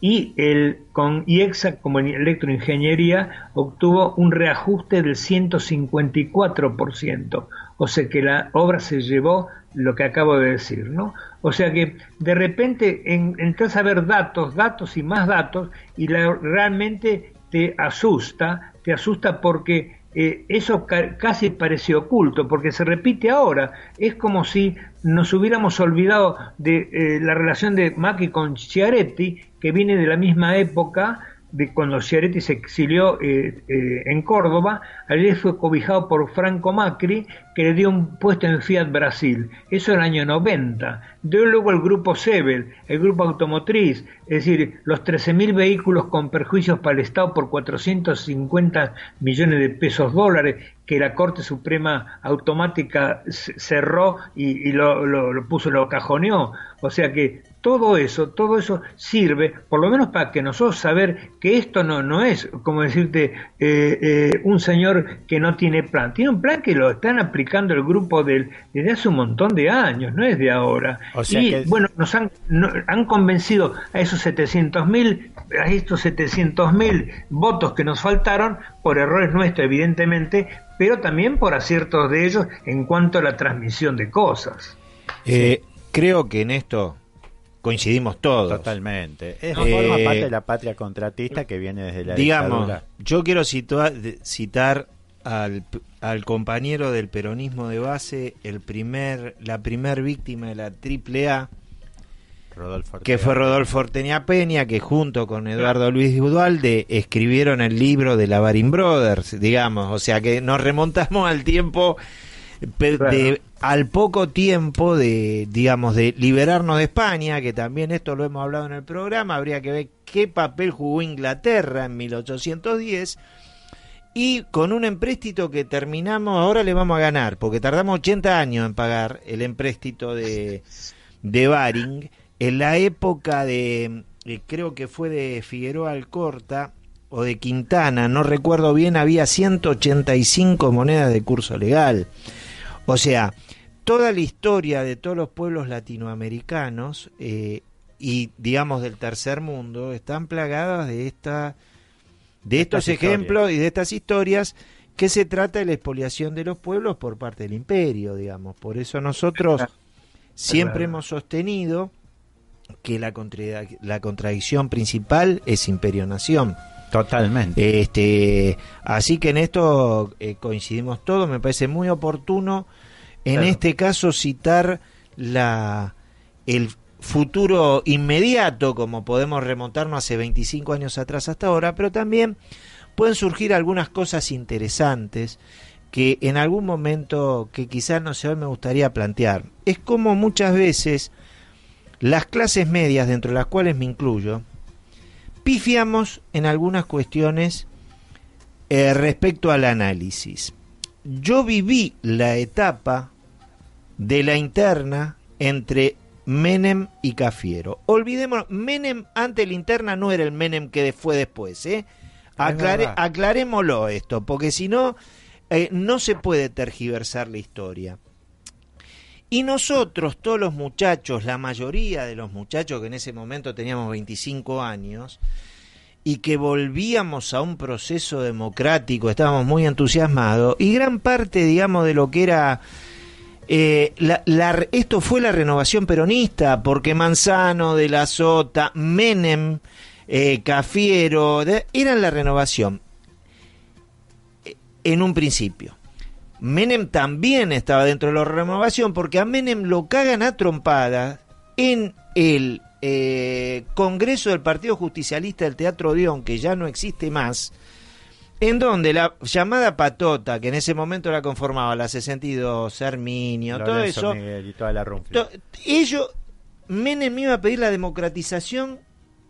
y el, con IEXA como en electroingeniería obtuvo un reajuste del 154%, o sea que la obra se llevó lo que acabo de decir, ¿no? O sea que de repente en, entras a ver datos, datos y más datos y la- realmente te asusta, te asusta porque eh, eso ca- casi parece oculto, porque se repite ahora. Es como si nos hubiéramos olvidado de eh, la relación de Macri con Schiaretti, que viene de la misma época de cuando Schiaretti se exilió eh, eh, en Córdoba, él fue cobijado por Franco Macri, que le dio un puesto en Fiat Brasil. Eso en el año 90. Dio luego el grupo Sebel, el grupo automotriz, es decir, los 13.000 vehículos con perjuicios para el Estado por 450 millones de pesos dólares, que la Corte Suprema Automática cerró y, y lo, lo- lo puso, lo cajoneó. O sea que todo eso, todo eso sirve, por lo menos para que nosotros saber que esto no, no es, como decirte, eh, eh, un señor que no tiene plan. Tiene un plan que lo están aplicando el grupo del, desde hace un montón de años, no es de ahora. O sea y que- bueno, nos han, no- han convencido a esos 700 mil, a estos 700 mil votos que nos faltaron por errores nuestros, evidentemente, pero también por aciertos de ellos en cuanto a la transmisión de cosas. Eh, creo que en esto coincidimos todos. Totalmente. Es, No, forma eh, parte de la patria contratista que viene desde la Digamos, dictadura. yo quiero citar al, al compañero del peronismo de base, el primer, la primer víctima de la AAA, Rodolfo que fue Rodolfo Orteña Peña, que junto con Eduardo Luis Dualde escribieron el libro de la Barin Brothers, digamos, o sea que nos remontamos al tiempo de al poco tiempo de digamos de liberarnos de España, que también esto lo hemos hablado en el programa, habría que ver qué papel jugó Inglaterra en 1810 y con un empréstito que terminamos, ahora le vamos a ganar, porque tardamos 80 años en pagar el empréstito de, de Baring, en la época de, eh, creo que fue de Figueroa Alcorta o de Quintana, no recuerdo bien, había 185 monedas de curso legal. O sea, toda la historia de todos los pueblos latinoamericanos eh, y digamos del tercer mundo están plagadas de esta de estos ejemplos y de estas historias que se trata de la expoliación de los pueblos por parte del imperio, digamos. Por eso nosotros siempre hemos sostenido que la, contra- la contradicción principal es imperio-nación. Totalmente. Este, así que en esto eh, coincidimos todos, me parece muy oportuno en Claro. este caso citar la el futuro inmediato, como podemos remontarnos hace 25 años atrás hasta ahora, pero también pueden surgir algunas cosas interesantes que en algún momento que quizás no sé hoy me gustaría plantear. Es como muchas veces las clases medias, dentro de las cuales me incluyo, pifiamos en algunas cuestiones eh, respecto al análisis. Yo viví la etapa de la interna entre Menem y Cafiero. Olvidemos, Menem ante la interna no era el Menem que fue después, ¿eh? Aclare- aclarémoslo esto, porque si no, eh, no se puede tergiversar la historia. Y nosotros, todos los muchachos, la mayoría de los muchachos que en ese momento teníamos 25 años, y que volvíamos a un proceso democrático, estábamos muy entusiasmados, y gran parte, digamos, de lo que era... eh, esto fue la renovación peronista, porque Manzano, De la Sota, Menem, eh, Cafiero, de- eran la renovación eh, en un principio. Menem también estaba dentro de la renovación porque a Menem lo cagan a trompadas en el eh, Congreso del Partido Justicialista del Teatro Odeón, que ya no existe más, en donde la llamada patota, que en ese momento la conformaba la 62, Herminio, todo eso, Miguel y toda la to- ellos, Menem iba a pedir la democratización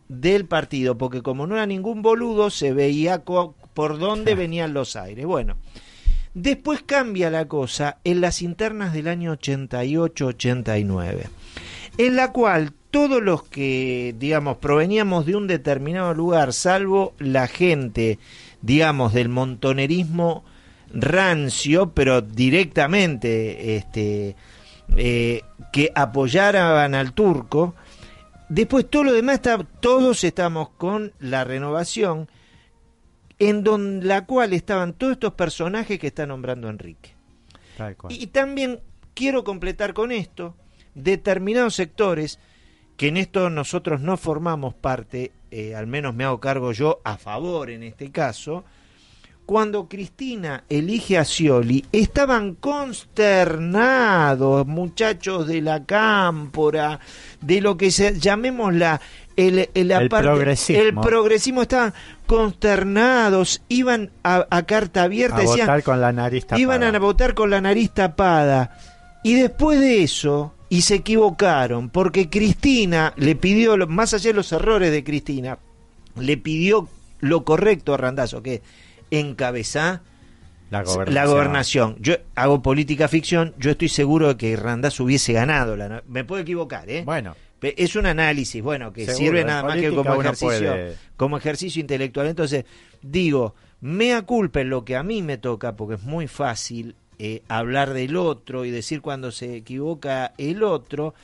del partido, porque como no era ningún boludo, se veía por dónde *laughs* venían los aires. Bueno, después cambia la cosa en las internas del año 88-89, en la cual todos los que, digamos, proveníamos de un determinado lugar, salvo la gente, digamos, del montonerismo rancio, pero directamente, este, eh, que apoyaran al turco, después todo lo demás, está, todos estamos con la renovación, en don, la cual estaban todos estos personajes que está nombrando Enrique. Tal cual. Y también quiero completar con esto determinados sectores que en esto nosotros no formamos parte, eh, al menos me hago cargo yo a favor en este caso, cuando Cristina elige a Scioli, estaban consternados, muchachos de la cámpora, de lo que se, llamémosla el, el, El progresismo. el progresismo, estaban consternados, iban a, a carta abierta, A decían, votar con la nariz tapada. iban a votar con la nariz tapada. Y después de eso, y se equivocaron, porque Cristina le pidió, más allá de los errores de Cristina, le pidió lo correcto a Randazzo, que encabezar La gobernación. la gobernación. Yo hago política ficción, yo estoy seguro de que Randazzo hubiese ganado. La, me puedo equivocar, ¿eh? Bueno, Es un análisis, bueno, que Seguro, sirve nada más que como ejercicio, puede- como ejercicio intelectual. Entonces, digo, mea culpa en lo que a mí me toca, porque es muy fácil eh, hablar del otro y decir cuando se equivoca el otro,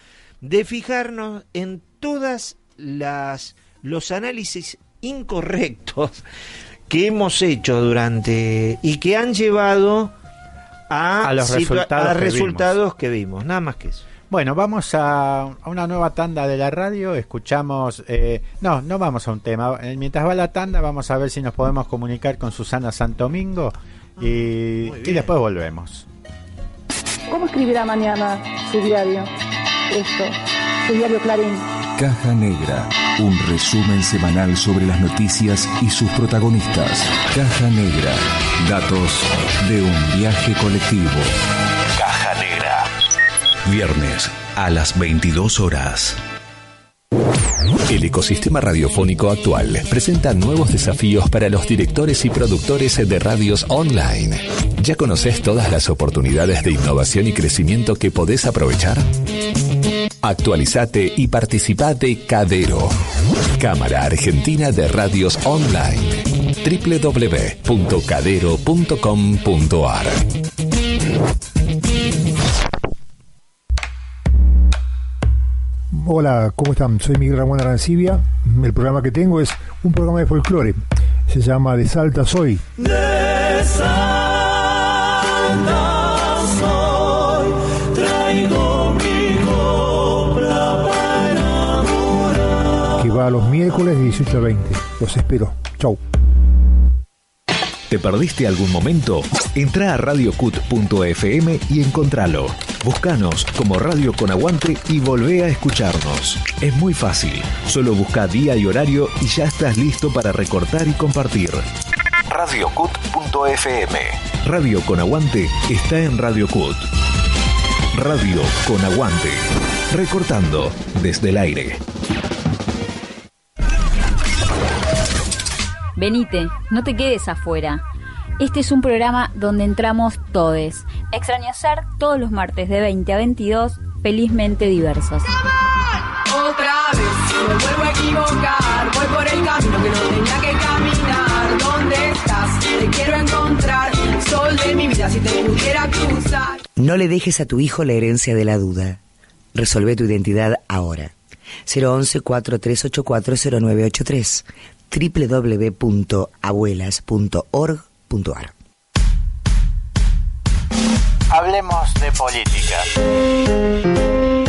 de fijarnos en todas las los análisis incorrectos *laughs* que hemos hecho durante y que han llevado a, A los situa- resultados a que resultados que vimos, nada más que eso. Bueno, vamos a, a una nueva tanda de la radio. Escuchamos. eh, no, no vamos a un tema. Eh, Mientras va la tanda, vamos a ver si nos podemos comunicar con Susana Santomingo. Y, y después volvemos. ¿Cómo escribirá mañana su diario? Esto, su diario Clarín. Caja Negra, un resumen semanal sobre las noticias y sus protagonistas. Caja Negra, datos de un viaje colectivo. Viernes a las 22 horas. El ecosistema radiofónico actual presenta nuevos desafíos para los directores y productores de radios online. ¿Ya conoces todas las oportunidades de innovación y crecimiento que podés aprovechar? Actualizate y participate Cadero, Cámara Argentina de Radios Online. www.cadero.com.ar Hola, ¿cómo están? Soy Miguel Ramón Arancibia. El programa que tengo es un programa de folclore. Se llama De Salta Soy. De Salta soy, traigo mi copla para que va a los miércoles de 18 a 20. Los espero. Chau. ¿Te perdiste algún momento? Entra a radiocut.fm y encontralo. Búscanos como Radio con Aguante y volvé a escucharnos. Es muy fácil. Solo busca día y horario y ya estás listo para recortar y compartir. radiocut.fm Radio con Aguante está en Radio Cut. Radio con Aguante. Recortando desde el aire. Venite, no te quedes afuera. Este es un programa donde entramos todes. Extraño ser todos los martes de 20 a 22, felizmente diversos. Otra vez me vuelvo a equivocar, voy por el camino que no tenía que caminar. ¿Dónde estás? Te quiero encontrar, sol de mi vida si te pudiera cruzar. No le dejes a tu hijo la herencia de la duda. Resolve tu identidad ahora. 011-4384-0983 www.abuelas.org.ar Hablemos de política,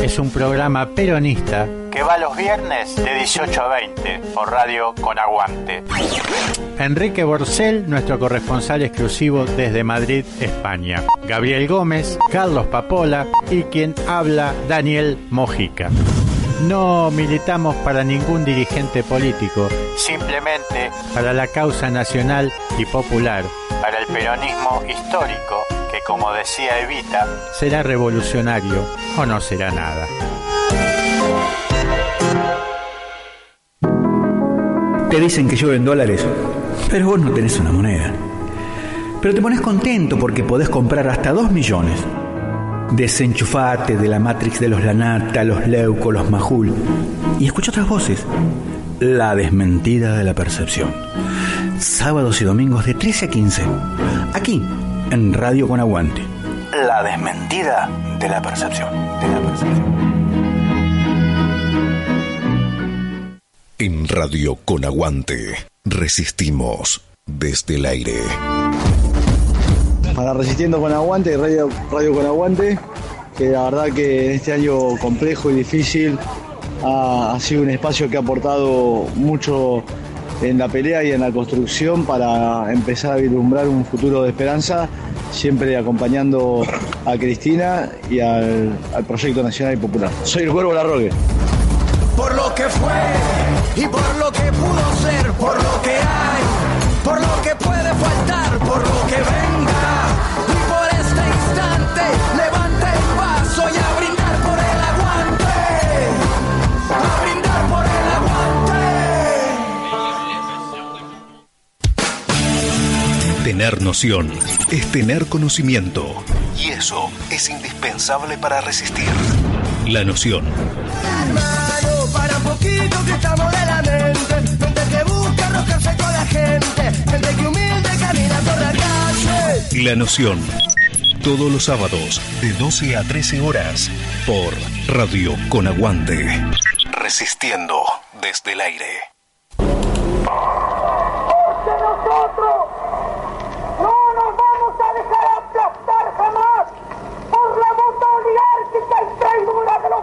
Es un programa peronista. que va los viernes de 18 a 20 por Radio con Aguante. Enrique Borcel, nuestro corresponsal exclusivo desde Madrid, España. Gabriel Gómez, Carlos Papola y quien habla, Daniel Mojica. No militamos para ningún dirigente político, Simplemente para la causa nacional y popular. para el peronismo histórico, que como decía Evita, ¿Será revolucionario o no será nada? Te dicen que llueven dólares, pero vos no tenés una moneda. Pero te pones contento porque podés comprar hasta 2 millones. Desenchufate de la Matrix de los Lanata, los Leuco, los Majul. Y escucha otras voces. La desmentida de la percepción. Sábados y domingos de 13 a 15. Aquí, en Radio con Aguante. La desmentida de la percepción. De la percepción. En Radio con Aguante, resistimos desde el aire. Para Resistiendo con Aguante, Radio, Radio con Aguante, que la verdad que en este año complejo y difícil ha, ha sido un espacio que ha aportado mucho en la pelea y en la construcción para empezar a vislumbrar un futuro de esperanza, siempre acompañando a Cristina y al, al Proyecto Nacional y Popular. Soy el Cuervo Larroque. por lo que fue y por lo que pudo ser, por lo que hay, por lo que puede faltar, por lo que venga. Tener noción es tener conocimiento. Y eso es indispensable para resistir. La noción. Hermano, para un poquito que estamos de la mente. Gente que busca arrojarse con la gente. Gente que humilde camina por la calle. La noción. Todos los sábados de 12 a 13 horas por Radio con Aguante. Resistiendo desde el aire. Porque nosotros no nos vamos a dejar aplastar jamás por la bota oligárquica y traidora de los vendepatrias que han explotado a la clase trabajadora. Porque nosotros no nos vamos a dejar explotar jamás por los que vendidos por cuatro monedas sirven a sus amos de las metrópolis extranjeras y entregan al pueblo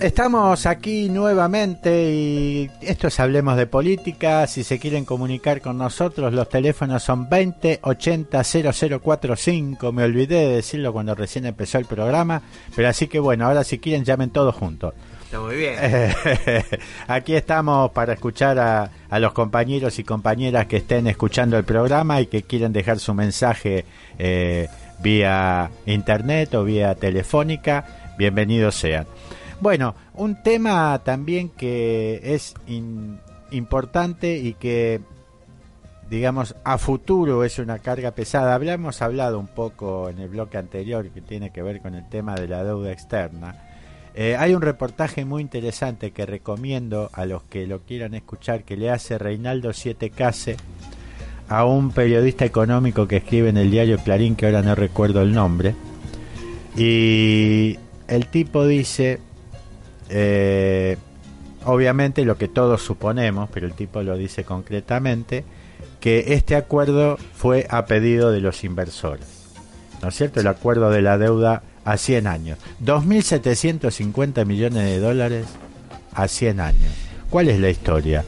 estamos aquí nuevamente y esto es Hablemos de Política. Si se quieren comunicar con nosotros, los teléfonos son 20 80 0045. Me olvidé de decirlo cuando recién empezó el programa, pero así que bueno, ahora si quieren llamen todos juntos. Está muy bien. *laughs* Aquí estamos para escuchar a, a los compañeros y compañeras que estén escuchando el programa y que quieren dejar su mensaje eh, vía internet o vía telefónica. Bienvenidos sean. Bueno, un tema también que es importante y que, digamos, a futuro es una carga pesada. Hablamos hablado un poco en el bloque anterior que tiene que ver con el tema de la deuda externa. Eh, hay un reportaje muy interesante que recomiendo a los que lo quieran escuchar que le hace Reinaldo Siete Case a un periodista económico que escribe en el diario Clarín, que ahora no recuerdo el nombre. Y el tipo dice, eh, obviamente lo que todos suponemos, pero el tipo lo dice concretamente, que este acuerdo fue a pedido de los inversores. ¿No es cierto? El acuerdo de la deuda a 100 años. 2.750 millones de dólares a 100 años. ¿Cuál es la historia?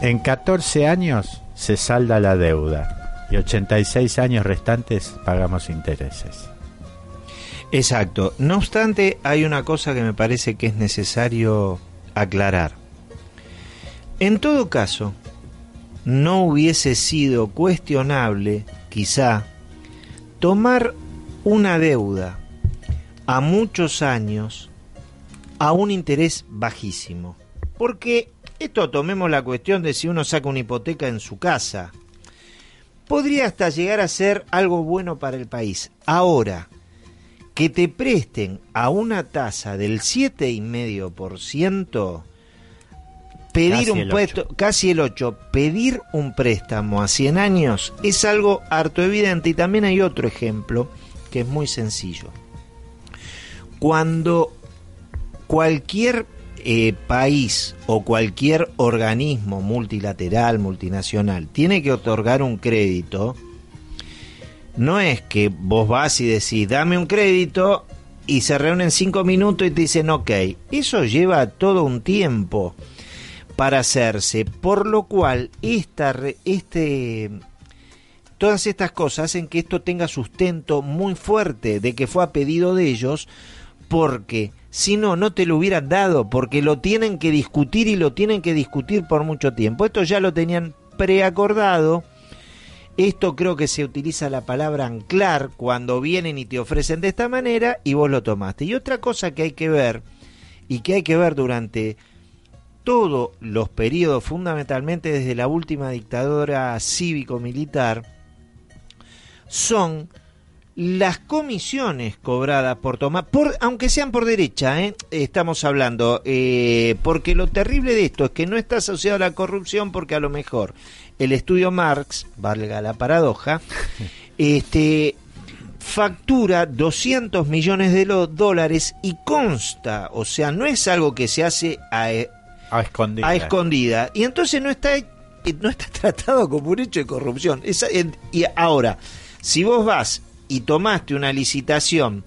En 14 años se salda la deuda y 86 años restantes pagamos intereses. Exacto. No obstante, hay una cosa que me parece que es necesario aclarar. En todo caso, no hubiese sido cuestionable, quizá, tomar una deuda a muchos años a un interés bajísimo. Porque esto tomemos la cuestión de si uno saca una hipoteca en su casa. Podría hasta llegar a ser algo bueno para el país. Ahora, que te presten a una tasa del 7,5%, pedir Casi un puesto, casi el 8, pedir un préstamo a 100 años es algo harto evidente y también hay otro ejemplo que es muy sencillo. Cuando cualquier eh, país o cualquier organismo multilateral, multinacional, tiene que otorgar un crédito, no es que vos vas y decís, dame un crédito y se reúnen cinco minutos y te dicen, ok, eso lleva todo un tiempo para hacerse, por lo cual esta, este, todas estas cosas hacen que esto tenga sustento muy fuerte de que fue a pedido de ellos, porque si no, no te lo hubieran dado, porque lo tienen que discutir y lo tienen que discutir por mucho tiempo. Esto ya lo tenían preacordado. Esto creo que se utiliza la palabra anclar cuando vienen y te ofrecen de esta manera y vos lo tomaste. Y otra cosa que hay que ver, y que hay que ver durante todos los periodos, fundamentalmente desde la última dictadura cívico-militar, son las comisiones cobradas por tomar, por, aunque sean por derecha, ¿eh? estamos hablando, eh, porque lo terrible de esto es que no está asociado a la corrupción porque a lo mejor el estudio Marx, valga la paradoja, *laughs* este factura 200 millones de lo- dólares y consta, o sea, no es algo que se hace a, A escondida. a escondida. Y entonces no está, no está *laughs* tratado como un hecho de corrupción. Y ahora, si vos vas y tomaste una licitación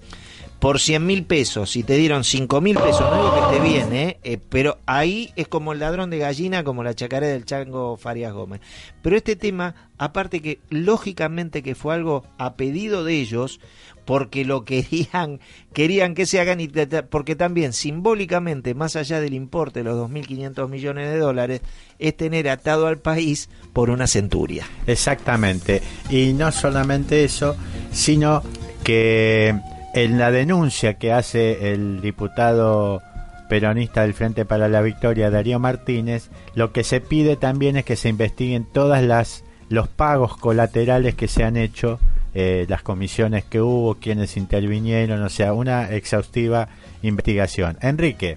por 100 mil pesos y te dieron 5 mil pesos, no digo que esté bien, ¿eh? Eh, pero ahí es como el ladrón de gallina, como la chacaré del chango Farias Gómez. Pero este tema, aparte que lógicamente que fue algo a pedido de ellos, porque lo querían, querían que se hagan, y porque también simbólicamente, más allá del importe de los 2.500 millones de dólares, es tener atado al país por una centuria. Exactamente. Y no solamente eso, sino que en la denuncia que hace el diputado peronista del Frente para la Victoria, Darío Martínez, lo que se pide también es que se investiguen todas las los pagos colaterales que se han hecho, eh, las comisiones que hubo, quienes intervinieron, o sea, una exhaustiva investigación. Enrique.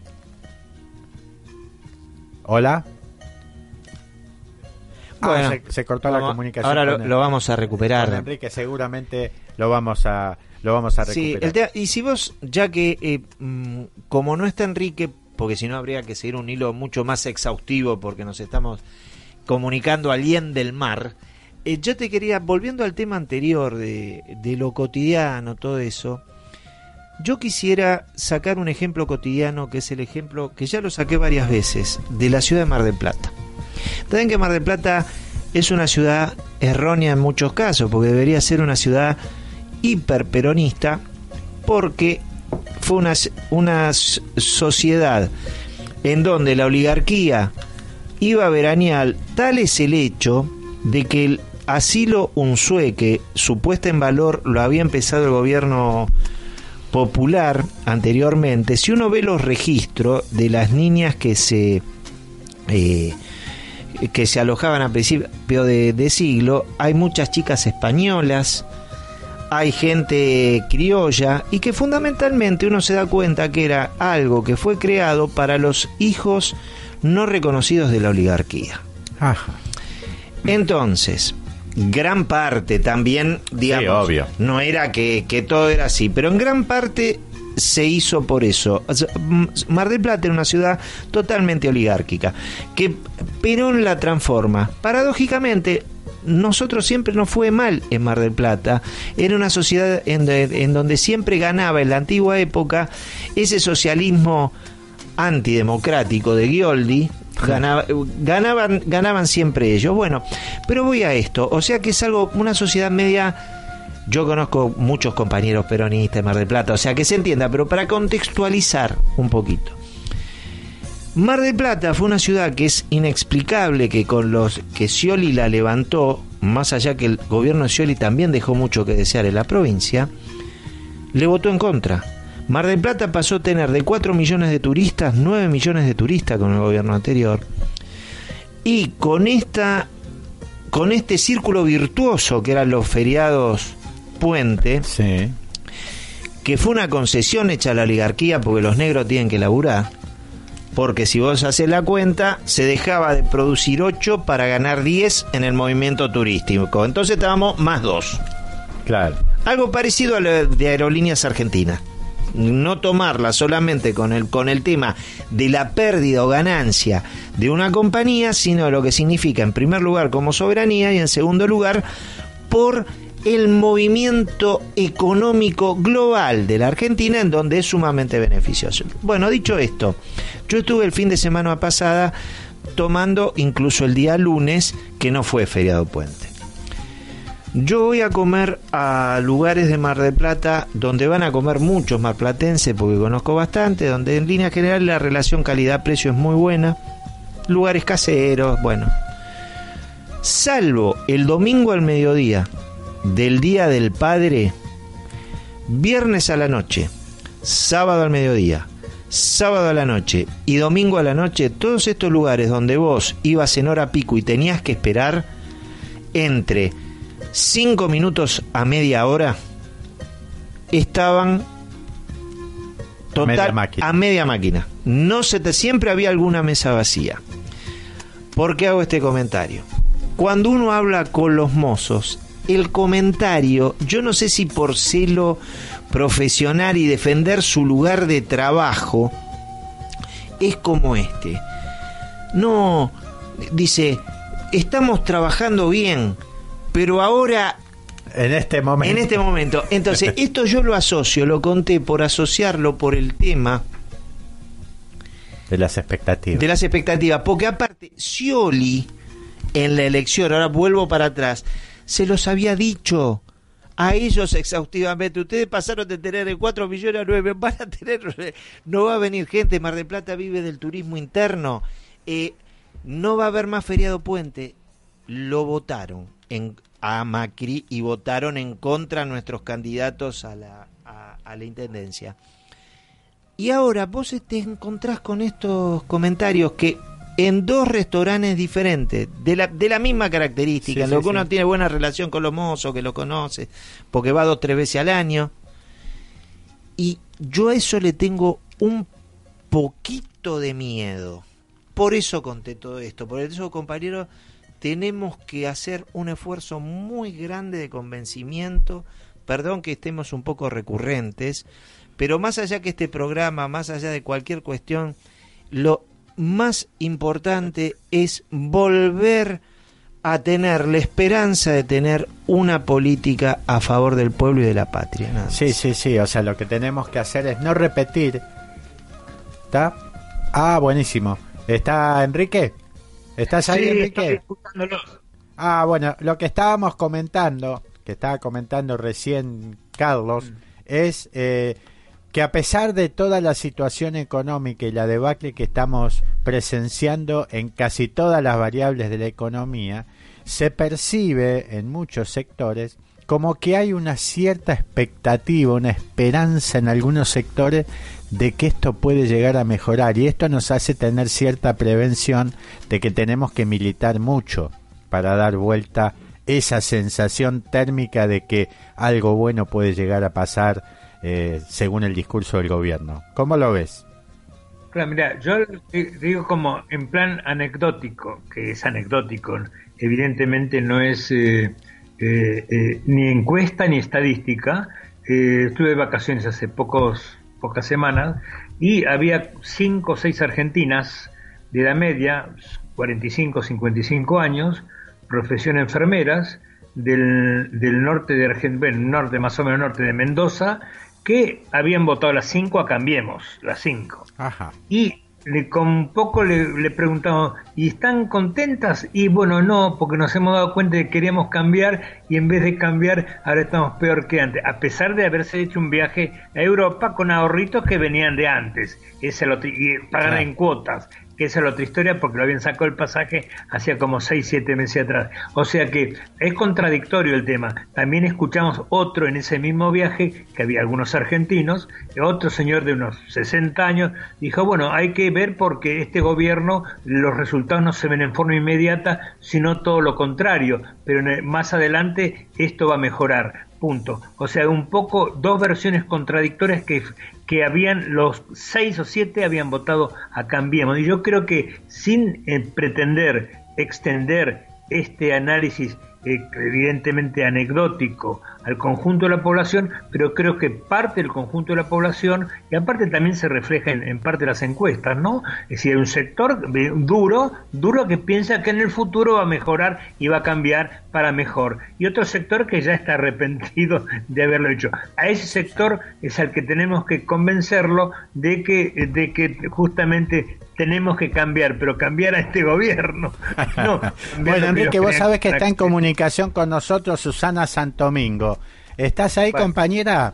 Hola. Ah, Bueno, se, se cortó la comunicación. ahora lo- el- lo vamos a recuperar. Enrique, seguramente lo vamos a lo vamos a Sí, recuperar. el tema- y si vos, ya que eh, mm, como no está Enrique, porque si no habría que seguir un hilo mucho más exhaustivo porque nos estamos comunicando al bien del mar, eh, yo te quería, volviendo al tema anterior de, de lo cotidiano, todo eso, yo quisiera sacar un ejemplo cotidiano que es el ejemplo que ya lo saqué varias veces, de la ciudad de Mar del Plata. Saben que Mar del Plata es una ciudad errónea en muchos casos, porque debería ser una ciudad hiperperonista, porque fue una, una sociedad en donde la oligarquía iba a veranear, tal es el hecho de que el asilo Unsue, que su puesta en valor lo había empezado el gobierno popular anteriormente, si uno ve los registros de las niñas que se eh, que se alojaban a principio de siglo, hay muchas chicas españolas, hay gente criolla y que fundamentalmente uno se da cuenta que era algo que fue creado para los hijos no reconocidos de la oligarquía. Entonces, gran parte también, digamos, obvio. no era que, que todo era así, pero en gran parte se hizo por eso. Mar del Plata era una ciudad totalmente oligárquica, que Perón la transforma. Paradójicamente, nosotros siempre nos fue mal en Mar del Plata. Era una sociedad en, de- en donde siempre ganaba en la antigua época ese socialismo antidemocrático de Gioldi. Ganaba- ganaban, ganaban siempre ellos. Bueno, pero voy a esto. O sea que es algo, una sociedad media. Yo conozco muchos compañeros peronistas de Mar del Plata, o sea que se entienda, pero para contextualizar un poquito. Mar del Plata fue una ciudad que es inexplicable que con los que Scioli la levantó, más allá que el gobierno de Scioli también dejó mucho que desear en la provincia, le votó en contra. Mar del Plata pasó a tener de 4 millones de turistas, 9 millones de turistas con el gobierno anterior. Y con esta con este círculo virtuoso que eran los feriados puente, que fue una concesión hecha a la oligarquía porque los negros tienen que laburar, porque si vos haces la cuenta, se dejaba de producir 8 para ganar 10 en el movimiento turístico. Entonces estábamos más 2. Claro. Algo parecido a lo de aerolíneas argentinas. No tomarla solamente con el, con el tema de la pérdida o ganancia de una compañía, sino lo que significa en primer lugar como soberanía y en segundo lugar por el movimiento económico global de la Argentina en donde es sumamente beneficioso. Bueno, dicho esto, yo estuve el fin de semana pasada tomando incluso el día lunes que no fue feriado puente. Yo voy a comer a lugares de Mar del Plata donde van a comer muchos marplatenses, porque conozco bastante, donde en línea general la relación calidad-precio es muy buena. Lugares caseros, bueno. Salvo el domingo al mediodía del Día del Padre, viernes a la noche, sábado al mediodía, sábado a la noche y domingo a la noche, todos estos lugares donde vos ibas en hora pico y tenías que esperar entre 5 minutos a media hora, estaban total Media máquina. a media máquina. No se te, siempre había alguna mesa vacía. ¿Por qué hago este comentario? Cuando uno habla con los mozos, el comentario, yo no sé si por celo profesional y defender su lugar de trabajo, es como este. No, dice, estamos trabajando bien, pero ahora En este momento. en este momento. Entonces, *laughs* esto yo lo asocio, lo conté por asociarlo por el tema De las expectativas. de las expectativas. Porque aparte, Scioli, en la elección, ahora vuelvo para atrás, se los había dicho a ellos exhaustivamente. Ustedes pasaron de tener 4 millones a 9, van a tener, no va a venir gente, Mar del Plata vive del turismo interno, eh, no va a haber más feriado puente. Lo votaron en, a Macri y votaron en contra nuestros candidatos a la, a- a la intendencia. Y ahora vos te encontrás con estos comentarios que en dos restaurantes diferentes, de la, de la misma característica, Sí, en lo sí, que uno sí. tiene buena relación con los mozos, que lo conoce, porque va dos, tres veces al año. Y yo a eso le tengo un poquito de miedo. Por eso conté todo esto. Por eso, compañeros, tenemos que hacer un esfuerzo muy grande de convencimiento. Perdón que estemos un poco recurrentes, pero más allá que este programa, más allá de cualquier cuestión, lo más importante es volver a tener la esperanza de tener una política a favor del pueblo y de la patria. nada. Sí, sí, sí. O sea, lo que tenemos que hacer es no repetir. ¿Está? Ah, buenísimo. ¿Está Enrique? ¿Estás ahí, Sí, Enrique? Ah, bueno, lo que estábamos comentando, que estaba comentando recién Carlos, es eh, que a pesar de toda la situación económica y la debacle que estamos presenciando en casi todas las variables de la economía, se percibe en muchos sectores como que hay una cierta expectativa, una esperanza en algunos sectores de que esto puede llegar a mejorar. Y esto nos hace tener cierta prevención de que tenemos que militar mucho para dar vuelta esa sensación térmica de que algo bueno puede llegar a pasar eh, según el discurso del gobierno. ¿Cómo lo ves? Claro, mira, yo digo como en plan anecdótico, que es anecdótico, evidentemente no es eh, eh, eh, ni encuesta ni estadística. Eh, estuve de vacaciones hace pocos, pocas semanas y había cinco o seis argentinas de la media, 45, 55 años, profesión enfermeras, del, del norte de Argentina, bueno, norte, más o menos norte de Mendoza, que habían votado las cinco a Cambiemos, las cinco. Y le, con poco le, le preguntamos, ¿y están contentas? Y bueno, no, porque nos hemos dado cuenta de que queríamos cambiar y en vez de cambiar, ahora estamos peor que antes, a pesar de haberse hecho un viaje a Europa con ahorritos que venían de antes, y pagar Claro. en cuotas, que esa es otra historia porque lo habían sacado el pasaje hacía como 6, 7 meses atrás. O sea que es contradictorio el tema. También escuchamos otro en ese mismo viaje, que había algunos argentinos, otro señor de unos 60 años, dijo, bueno, hay que ver porque este gobierno los resultados no se ven en forma inmediata, sino todo lo contrario, pero más adelante esto va a mejorar. Punto. O sea, un poco dos versiones contradictorias que, que habían, los seis o siete habían votado a Cambiemos. Y yo creo que sin eh, pretender extender este análisis eh, evidentemente anecdótico al conjunto de la población, pero creo que parte del conjunto de la población, y aparte también se refleja en, en parte de las encuestas, ¿no? Es decir, hay un sector duro, duro que piensa que en el futuro va a mejorar y va a cambiar para mejor, y otro sector que ya está arrepentido de haberlo hecho. A ese sector es al que tenemos que convencerlo de que, de que justamente tenemos que cambiar, pero cambiar a este gobierno. *laughs* No, Bueno, Enrique, vos sabés que está en comunicación con nosotros Susana Santomingo. ¿Estás ahí, compañera?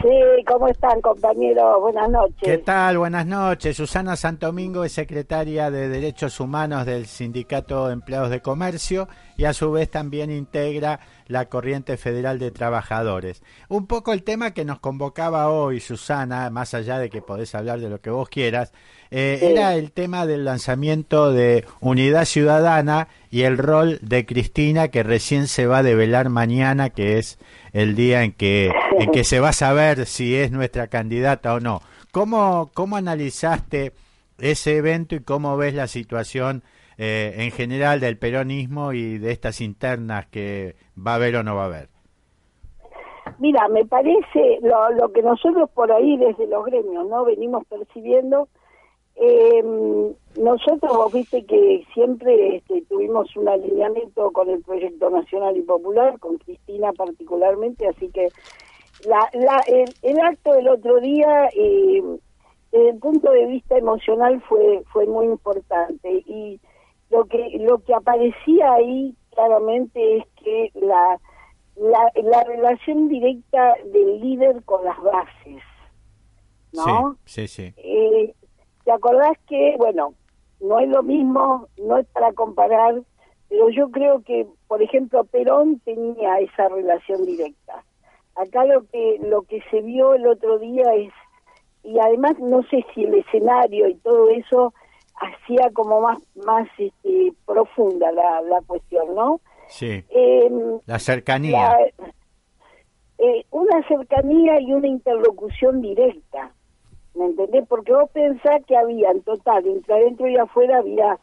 Sí, ¿cómo están, compañeros? Buenas noches. ¿Qué tal? Buenas noches. Susana Santomingo es secretaria de Derechos Humanos del Sindicato de Empleados de Comercio y a su vez también integra la Corriente Federal de Trabajadores. Un poco el tema que nos convocaba hoy, Susana, más allá de que podés hablar de lo que vos quieras, eh, Sí. era el tema del lanzamiento de Unidad Ciudadana y el rol de Cristina que recién se va a develar mañana, que es el día en que, en que se va a saber si es nuestra candidata o no. ¿Cómo, cómo analizaste ese evento y cómo ves la situación eh, en general del peronismo y de estas internas que va a haber o no va a haber? Mira, me parece lo, lo que nosotros por ahí desde los gremios no venimos percibiendo. Eh, nosotros, vos viste que siempre este, tuvimos un alineamiento con el proyecto nacional y popular, con Cristina particularmente, así que la, la, el, el acto del otro día, eh, desde el punto de vista emocional, fue fue muy importante y lo que lo que aparecía ahí claramente es que la la, la relación directa del líder con las bases, ¿no? Sí, sí, sí. Eh, ¿Te acordás que, bueno, no es lo mismo, no es para comparar, pero yo creo que, por ejemplo, Perón tenía esa relación directa. Acá lo que lo que se vio el otro día es, y además no sé si el escenario y todo eso hacía como más más este, profunda la, la cuestión, ¿no? Sí. Em, La cercanía. la- eh, una cercanía y una interlocución directa, ¿me entendés? Porque vos pensás que había en total, entre adentro y afuera, había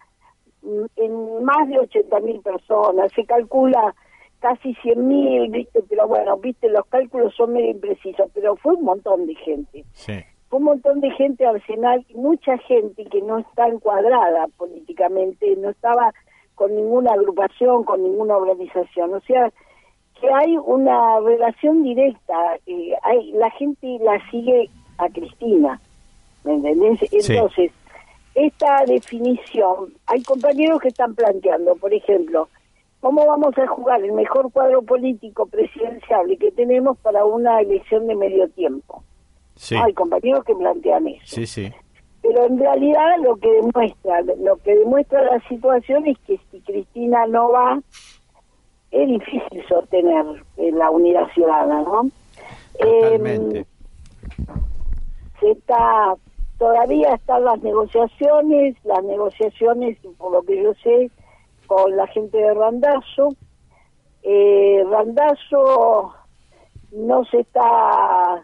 mm, en más de 80 mil personas, se calcula casi 100 mil, ¿viste? Pero bueno, ¿viste? Los cálculos son medio imprecisos, pero fue un montón de gente. Sí. Fue un montón de gente Arsenal y mucha gente que no está encuadrada políticamente, no estaba con ninguna agrupación, con ninguna organización. O sea, que hay una relación directa. eh, hay La gente la sigue a Cristina, ¿me entendés? Sí. Entonces, esta definición, hay compañeros que están planteando, por ejemplo, ¿cómo vamos a jugar el mejor cuadro político presidencial que tenemos para una elección de medio tiempo? Sí, Hay compañeros que plantean eso. sí, sí. Pero en realidad lo que demuestra, lo que demuestra la situación es que si Cristina no va, es difícil sostener la unidad ciudadana, ¿no? Totalmente. Eh, se está, todavía están las negociaciones, las negociaciones, por lo que yo sé, con la gente de Randazo. Eh, Randazo no se está,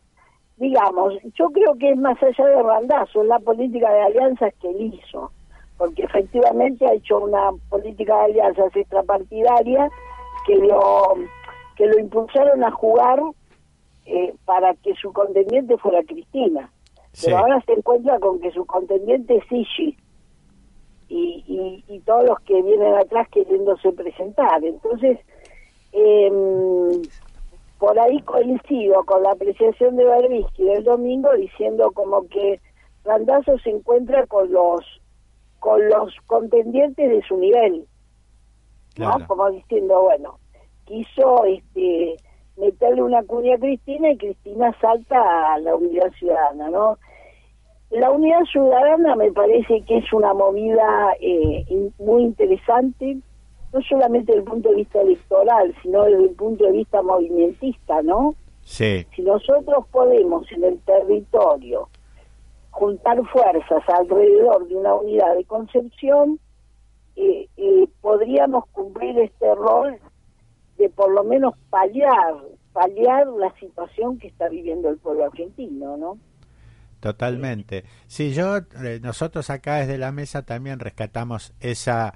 digamos, yo creo que es más allá de Randazo, es la política de alianzas que él hizo, porque efectivamente ha hecho una política de alianzas extrapartidaria que lo, que lo impulsaron a jugar eh, para que su contendiente fuera Cristina. Sí. Pero ahora se encuentra con que su contendiente es Ishi y, y, y todos los que vienen atrás queriéndose presentar. Entonces, em, por ahí coincido con la apreciación de Berbisky del domingo diciendo como que Randazzo se encuentra con los con los contendientes de su nivel, ¿no? Claro. Como diciendo, bueno, quiso este meterle una cuña a Cristina y Cristina salta a la unidad ciudadana, ¿no? La unidad ciudadana me parece que es una movida eh, muy interesante, no solamente desde el punto de vista electoral, sino desde el punto de vista movimentista, ¿no? Sí, Si nosotros podemos en el territorio juntar fuerzas alrededor de una unidad de concepción, eh, eh, podríamos cumplir este rol de por lo menos paliar, paliar la situación que está viviendo el pueblo argentino, ¿no? Totalmente. Sí, yo, eh, nosotros acá desde la mesa también rescatamos esa,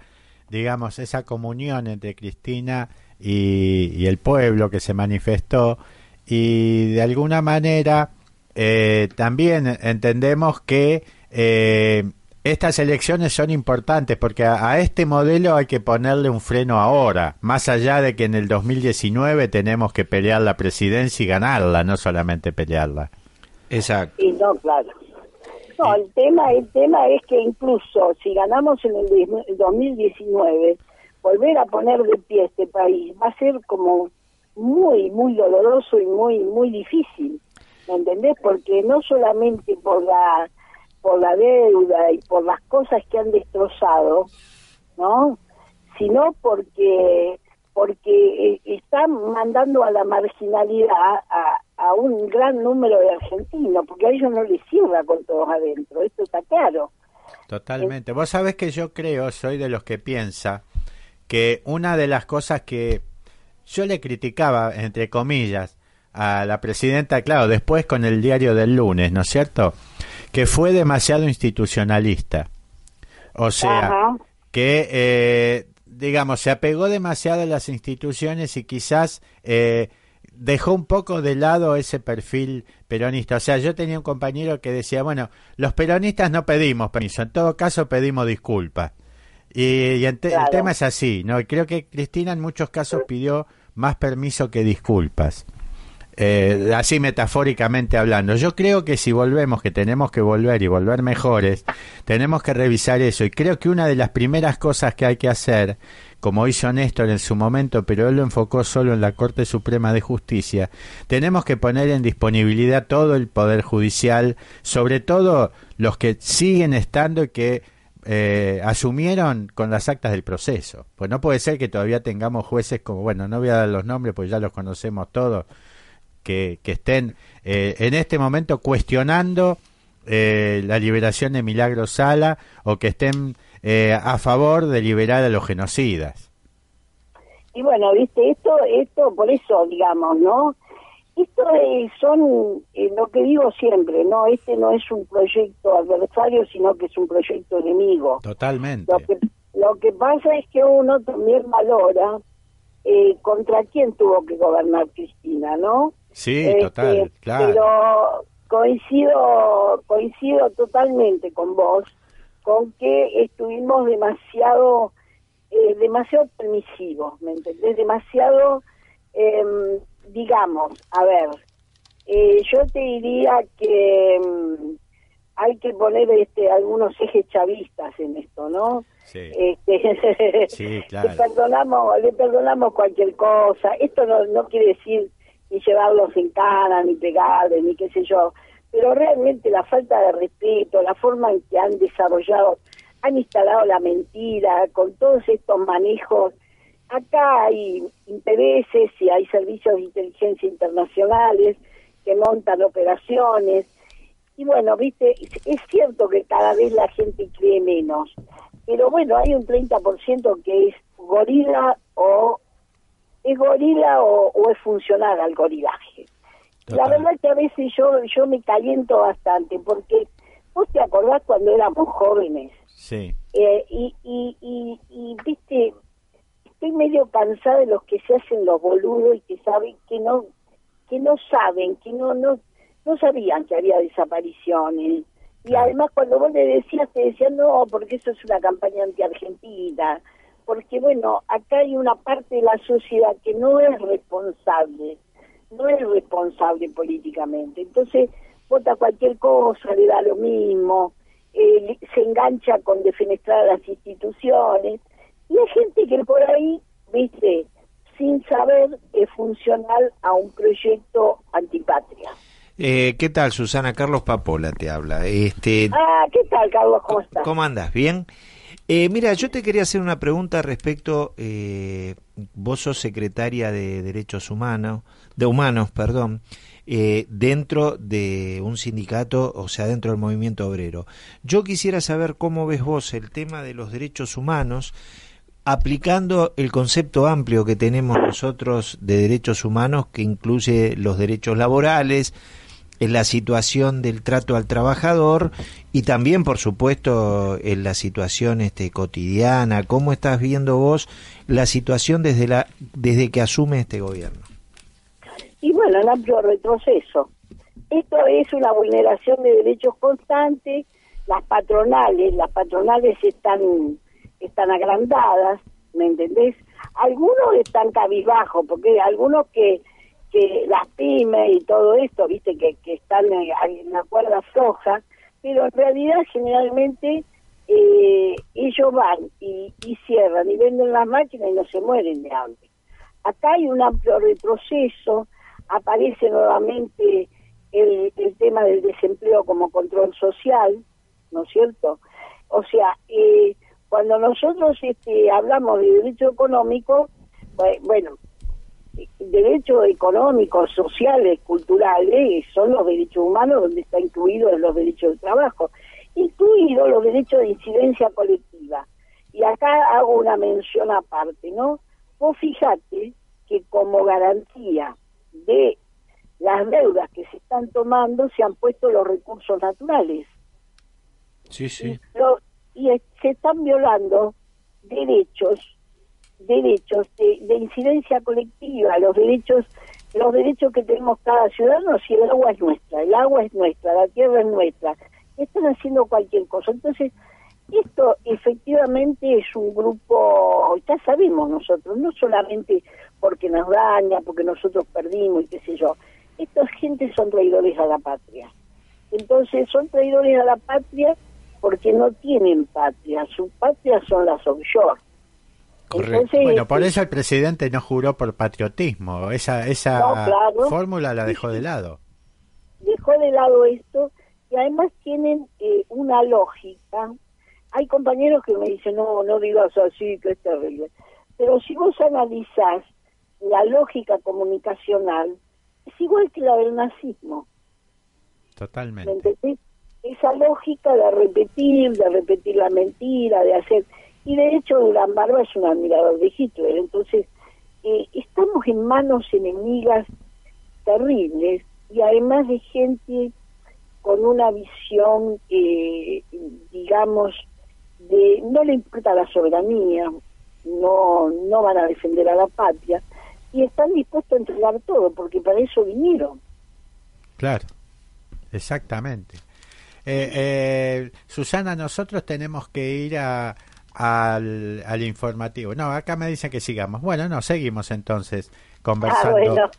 digamos, esa comunión entre Cristina y, el pueblo que se manifestó y de alguna manera eh, también entendemos que eh, estas elecciones son importantes porque a, a este modelo hay que ponerle un freno ahora, más allá de que en el 2019 tenemos que pelear la presidencia y ganarla, no solamente pelearla. Exacto. Sí, no, claro. No, el tema, el tema es que incluso si ganamos en el 2019, volver a poner de pie este país va a ser como muy, muy doloroso y muy, muy difícil, ¿me entendés? Porque no solamente por la, por la deuda y por las cosas que han destrozado, ¿no? Sino porque porque eh, están mandando a la marginalidad a, a un gran número de argentinos, porque a ellos no les cierra con todos adentro, esto está claro. Totalmente. Vos sabés que yo creo, soy de los que piensa que una de las cosas que yo le criticaba, entre comillas, a la presidenta, claro, después con el diario del lunes, ¿no es cierto? Que fue demasiado institucionalista. O sea, Ajá. que, eh, digamos, se apegó demasiado a las instituciones y quizás eh, dejó un poco de lado ese perfil peronista. O sea, yo tenía un compañero que decía, bueno, los peronistas no pedimos permiso, en todo caso pedimos disculpas. Y, te- el tema es así, ¿no? Y creo que Cristina en muchos casos pidió más permiso que disculpas. Eh, así metafóricamente hablando. Yo creo que si volvemos, que tenemos que volver y volver mejores, tenemos que revisar eso. Y creo que una de las primeras cosas que hay que hacer, como hizo Néstor en su momento, pero él lo enfocó solo en la Corte Suprema de Justicia, tenemos que poner en disponibilidad todo el Poder Judicial, sobre todo los que siguen estando y que eh, asumieron con las actas del proceso. Pues no puede ser que todavía tengamos jueces como, bueno, no voy a dar los nombres, pues ya los conocemos todos, que, que estén eh, en este momento cuestionando eh, la liberación de Milagro Sala o que estén eh, a favor de liberar a los genocidas. Y bueno, viste, esto, esto, por eso, digamos, ¿no? Esto es- son, eh, lo que digo siempre, ¿no? Este no es un proyecto adversario, sino que es un proyecto enemigo. Totalmente. Lo que, lo que pasa es que uno también valora eh, contra quién tuvo que gobernar Cristina, ¿no? Sí, Este, total, claro. Pero coincido, coincido totalmente con vos, con que estuvimos demasiado, eh, demasiado permisivos, ¿me entendés? Demasiado, em, digamos, a ver, eh, yo te diría que em, hay que poner este algunos ejes chavistas en esto, ¿no? Sí. Este, *laughs* Sí, claro. le perdonamos, le perdonamos cualquier cosa. Esto no, no quiere decir ni llevarlos en cara, ni pegarles, ni qué sé yo. Pero realmente la falta de respeto, la forma en que han desarrollado, han instalado la mentira, con todos estos manejos. Acá hay intereses y hay servicios de inteligencia internacionales que montan operaciones. Y bueno, viste, es, cierto que cada vez la gente cree menos, pero bueno, hay un 30% que es gorila o es gorila o, o es funcional al gorilaje. La verdad que a veces yo yo me caliento bastante porque vos te acordás cuando éramos jóvenes Sí. eh, y, y, y, y, viste estoy medio cansada de los que se hacen los boludos y que saben que no que no saben que no no no sabían que había desapariciones. Y además cuando vos le decías te decían no porque eso es una campaña anti-argentina porque bueno acá hay una parte de la sociedad que no es responsable no es responsable políticamente entonces vota cualquier cosa le da lo mismo eh, se engancha con defenestrar a las instituciones y hay gente que por ahí viste sin saber es funcional a un proyecto antipatria Eh, ¿Qué tal, Susana? Carlos Papola te habla. Este, ah qué tal Carlos cómo estás ¿Cómo andas? ¿Bien? Eh, mira, yo te quería hacer una pregunta respecto, eh, vos sos secretaria de Derechos Humanos, de Humanos, perdón, eh, dentro de un sindicato, o sea, dentro del movimiento obrero. Yo quisiera saber cómo ves vos el tema de los derechos humanos aplicando el concepto amplio que tenemos nosotros de derechos humanos, que incluye los derechos laborales, en la situación del trato al trabajador y también, por supuesto, en la situación este, cotidiana. ¿Cómo estás viendo vos la situación desde, la, desde que asume este gobierno? Y bueno, el amplio retroceso. Esto es una vulneración de derechos constante. Las patronales, las patronales están, están agrandadas, ¿me entendés? Algunos están cabizbajos, porque algunos que, que las pymes y todo esto, viste, que, están en, en la cuerda floja, pero en realidad generalmente eh, ellos van y, y cierran y venden las máquinas y no se mueren de hambre. Acá hay un amplio retroceso, aparece nuevamente el, el tema del desempleo como control social, ¿no es cierto? O sea, eh, cuando nosotros este, hablamos de derecho económico, pues, bueno, derechos económicos, sociales, culturales, son los derechos humanos donde está incluido los derechos del trabajo, incluidos los derechos de incidencia colectiva. Y acá hago una mención aparte, ¿no? Vos fíjate que como garantía de las deudas que se están tomando se han puesto los recursos naturales. Sí, sí. Lo- y se están violando derechos derechos de, de incidencia colectiva los derechos los derechos que tenemos cada ciudadano si el agua es nuestra el agua es nuestra la tierra es nuestra están haciendo cualquier cosa entonces esto efectivamente es un grupo ya sabemos nosotros no solamente porque nos daña porque nosotros perdimos y qué sé yo estas gentes son traidores a la patria entonces son traidores a la patria porque no tienen patria, su patria son las offshore. Entonces, Bueno, por eso el presidente no juró por patriotismo. Esa, esa No, claro. fórmula la dejó de lado. dejó de lado esto y además tienen eh, una lógica. Hay compañeros que me dicen, no, no digas así, que es terrible. Pero si vos analizás la lógica comunicacional, es igual que la del nazismo. ¿Me Totalmente. Esa lógica de repetir, de repetir la mentira, de hacer... Y de hecho Durán Barba es un admirador de Hitler, entonces eh, estamos en manos enemigas terribles y además de gente con una visión, eh, digamos, de no le importa la soberanía, no, no van a defender a la patria y están dispuestos a entregar todo porque para eso vinieron. Claro, exactamente. Eh, eh, Susana, nosotros tenemos que ir a, al, al informativo. No, acá me dicen que sigamos. Bueno, no, seguimos entonces conversando. Ah, bueno.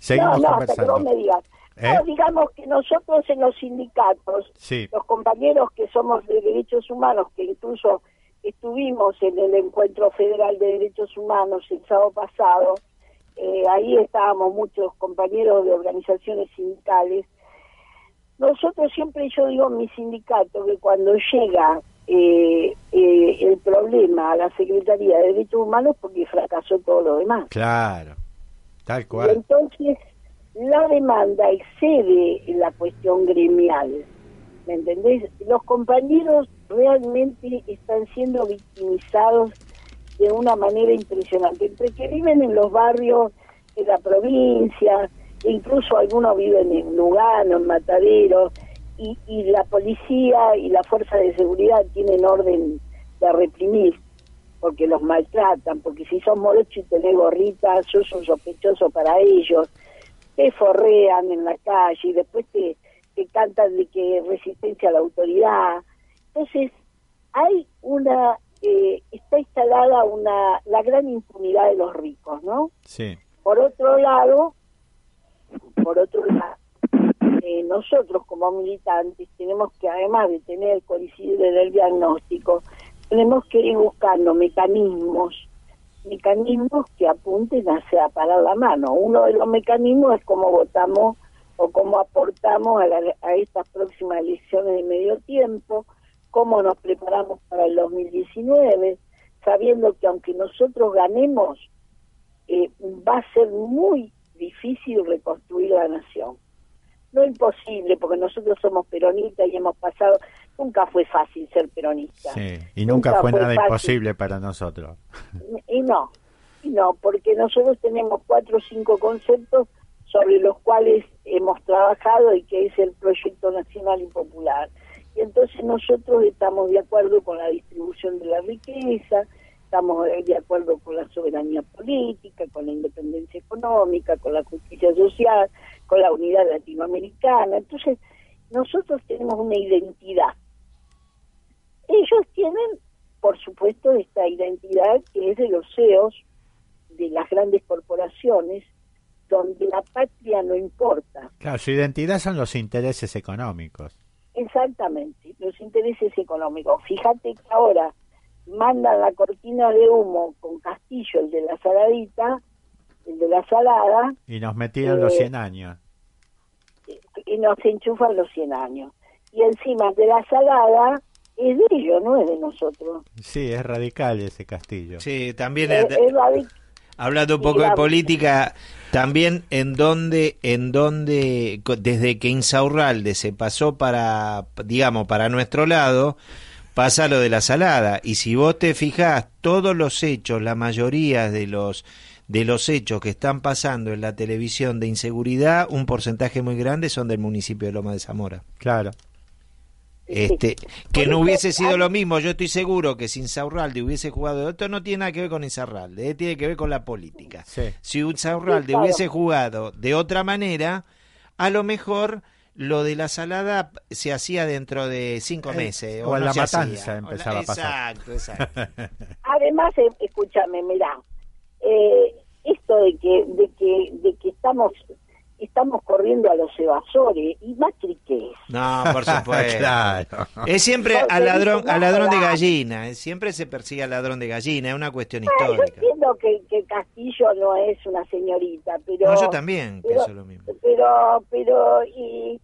Seguimos no, no, hasta que conversando. me digas. ¿Eh? No, digamos que nosotros en los sindicatos, Sí, los compañeros que somos de derechos humanos, que incluso estuvimos en el Encuentro Federal de Derechos Humanos el sábado pasado, eh, ahí estábamos muchos compañeros de organizaciones sindicales. Nosotros siempre, yo digo en mi sindicato, que cuando llega eh, eh, el problema a la Secretaría de Derechos Humanos, porque fracasó todo lo demás. claro. Tal Y cual. entonces la demanda excede la cuestión gremial. ¿Me entendés? Los compañeros realmente están siendo victimizados de una manera impresionante. Entre que viven en los barrios de la provincia, incluso algunos viven en Lugano, en Matadero, y, y la policía y la fuerza de seguridad tienen orden de reprimir porque los maltratan, porque si sos morocho y tenés gorrita, sos un sospechoso para ellos, te forrean en la calle y después te, te cantan de que resistencia a la autoridad. Entonces, hay una, eh, está instalada una, la gran impunidad de los ricos, ¿no? Sí. Por otro lado, por otro lado, eh, nosotros como militantes tenemos que, además de tener coincidir en el diagnóstico, tenemos que ir buscando mecanismos, mecanismos que apunten hacia parar la mano. Uno de los mecanismos es cómo votamos o cómo aportamos a, la- a estas próximas elecciones de medio tiempo, cómo nos preparamos para el 2019, sabiendo que aunque nosotros ganemos, eh, va a ser muy difícil reconstruir la nación. No imposible, porque nosotros somos peronistas y hemos pasado, nunca fue fácil ser peronista. Sí. Y nunca, Nunca fue fue nada fácil. imposible para nosotros. Y no, y no, porque nosotros tenemos cuatro o cinco conceptos sobre los cuales hemos trabajado y que es el proyecto nacional y popular. Y entonces nosotros estamos de acuerdo con la distribución de la riqueza, estamos de acuerdo con la soberanía política, con la independencia económica, con la justicia social, con la unidad latinoamericana. Entonces, nosotros tenemos una identidad. Ellos tienen, por supuesto, esta identidad que es de los CEOs, de las grandes corporaciones, donde la patria no importa. Claro, su identidad son los intereses económicos. Exactamente, los intereses económicos. Fíjate que ahora mandan la cortina de humo con Castillo, el de la saladita, el de la salada, Y nos metieron los Eh, 100 años. y nos enchufan los 100 años. Y encima de la salada es de ellos, no es de nosotros. Sí, es radical ese castillo. Sí, también Es, eh, es hablando un poco de política, también en donde, en donde desde que Insaurralde se pasó para, digamos, para nuestro lado, pasa lo de la salada. Y si vos te fijás, todos los hechos, la mayoría de los de los hechos que están pasando en la televisión de inseguridad, un porcentaje muy grande son del municipio de Loma de Zamora. Claro. Este, que no hubiese sido lo mismo, yo estoy seguro que si Insaurralde hubiese jugado, esto no tiene nada que ver con Insaurralde, eh, tiene que ver con la política. Si Insaurralde Sí, claro. hubiese jugado de otra manera, a lo mejor lo de la salada se hacía dentro de cinco Eh, meses. o en no la hacía. matanza O la- empezaba a pasar. Exacto, exacto. *laughs* Además, eh, escúchame, mirá, eh, esto de que, de que, de que estamos, estamos corriendo a los evasores, ¿y Macri qué es? No, por *laughs* supuesto. Claro. Es siempre al ladrón, al ladrón de gallina, eh, siempre se persigue al ladrón de gallina, es una cuestión Ah, yo histórica. entiendo que, que Castillo no es una señorita, pero... No, yo también pero- pienso lo mismo. Pero, pero, y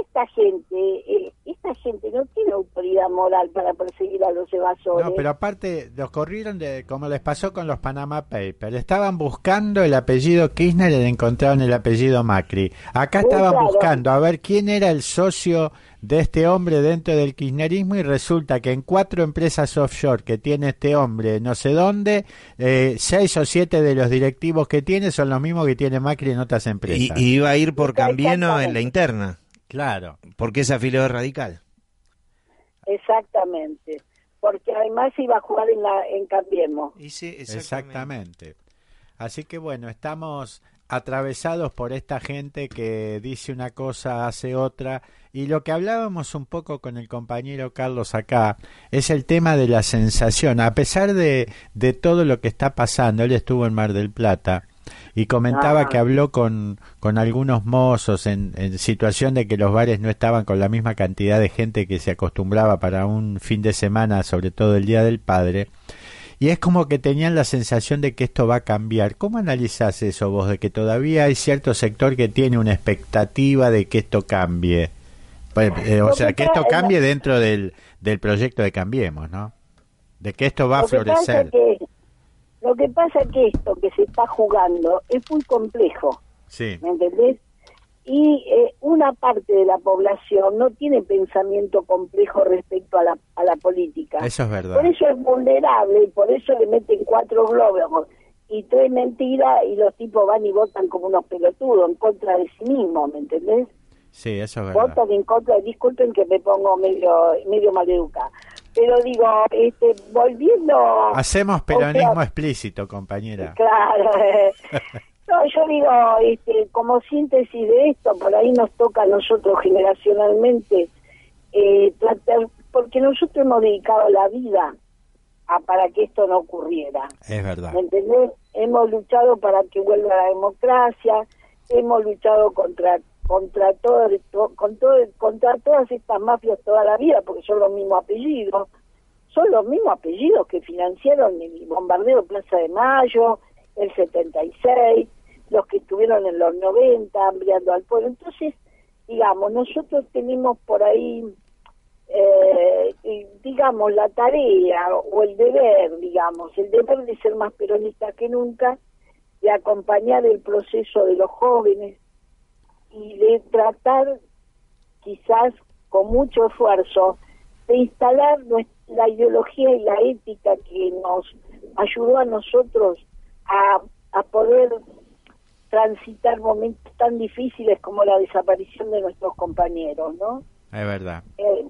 esta gente, eh, esta gente no tiene autoridad moral para perseguir a los evasores. No, pero aparte, los corrieron de, como les pasó con los Panama Papers. Estaban buscando el apellido Kirchner y le encontraron el apellido Macri. Acá Sí, estaban claro. buscando a ver quién era el socio de este hombre dentro del kirchnerismo y resulta que en cuatro empresas offshore que tiene este hombre, no sé dónde, eh, seis o siete de los directivos que tiene son los mismos que tiene Macri en otras Y, empresas. y iba a ir por Cambieno en la interna. Claro. Porque es afiliado radical. Exactamente. Porque además iba a jugar en, la, en Cambiemos. Exactamente. Así que bueno, estamos atravesados por esta gente que dice una cosa, hace otra. Y lo que hablábamos un poco con el compañero Carlos acá es el tema de la sensación. A pesar de, de todo lo que está pasando, él estuvo en Mar del Plata y comentaba Ah. que habló con, con algunos mozos en, en situación de que los bares no estaban con la misma cantidad de gente que se acostumbraba para un fin de semana, sobre todo el Día del Padre. Y es como que tenían la sensación de que esto va a cambiar. ¿Cómo analizás eso vos, de que todavía hay cierto sector que tiene una expectativa de que esto cambie? Pues, eh, o sea, que esto cambie dentro del, del proyecto de Cambiemos, ¿no? De que esto va a florecer. que lo que pasa es que esto que se está jugando es muy complejo, Sí, ¿me entendés? Y eh, una parte de la población no tiene pensamiento complejo respecto a la, a la política. eso es verdad. Por eso es vulnerable y por eso le meten cuatro globos y tres mentiras y los tipos van y votan como unos pelotudos en contra de sí mismos, ¿me entendés? Sí, eso es verdad. votan en contra, disculpen que me pongo medio medio maleducada, pero digo, este, volviendo... Hacemos o sea, peronismo explícito, compañera. Claro. *laughs* No, yo digo, este, como síntesis de esto, por ahí nos toca a nosotros generacionalmente eh, tratar, porque nosotros hemos dedicado la vida a para que esto no ocurriera. Es verdad. ¿Me entendés? Hemos luchado para que vuelva la democracia, hemos luchado contra contra todo, to- con contra todas estas mafias toda la vida, porque son los mismos apellidos, son los mismos apellidos que financiaron el bombardeo de Plaza de Mayo, el 76, los que estuvieron en los 90 hambriando al pueblo. Entonces, digamos, nosotros tenemos por ahí eh, digamos, la tarea o el deber, digamos, el deber de ser más peronista que nunca, de acompañar el proceso de los jóvenes y de tratar, quizás con mucho esfuerzo, de instalar la ideología y la ética que nos ayudó a nosotros a, a poder transitar momentos tan difíciles como la desaparición de nuestros compañeros, ¿no? Es verdad. Eh,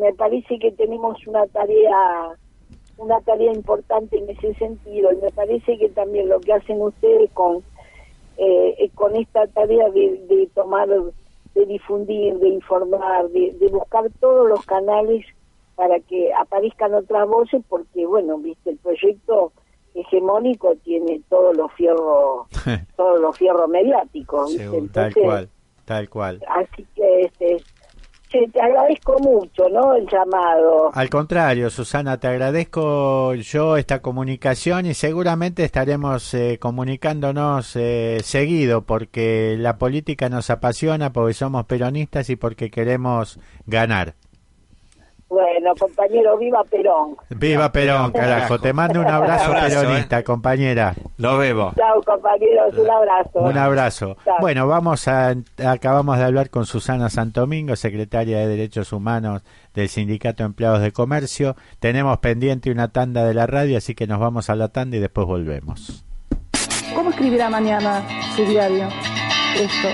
me parece que tenemos una tarea una tarea importante en ese sentido y me parece que también lo que hacen ustedes con eh, con esta tarea de, de tomar de difundir de informar de, de buscar todos los canales para que aparezcan otras voces porque bueno viste el proyecto hegemónico tiene todos los fierros *laughs* todos los fierros mediáticos tal cual, tal cual. así que este te agradezco mucho no el llamado Al contrario, Susana, te agradezco yo esta comunicación y seguramente estaremos eh, comunicándonos eh, seguido porque la política nos apasiona, porque somos peronistas y porque queremos ganar. Bueno compañero viva Perón Viva Perón, carajo. Te mando un abrazo, Un abrazo, peronista, compañera. Lo veo. chao compañeros un abrazo Un abrazo. Bueno, vamos a acabamos de hablar con Susana Santomingo, secretaria de Derechos Humanos del Sindicato de Empleados de Comercio. Tenemos pendiente una tanda de la radio, así que nos vamos a la tanda y después volvemos. ¿Cómo escribirá mañana su diario? Esto,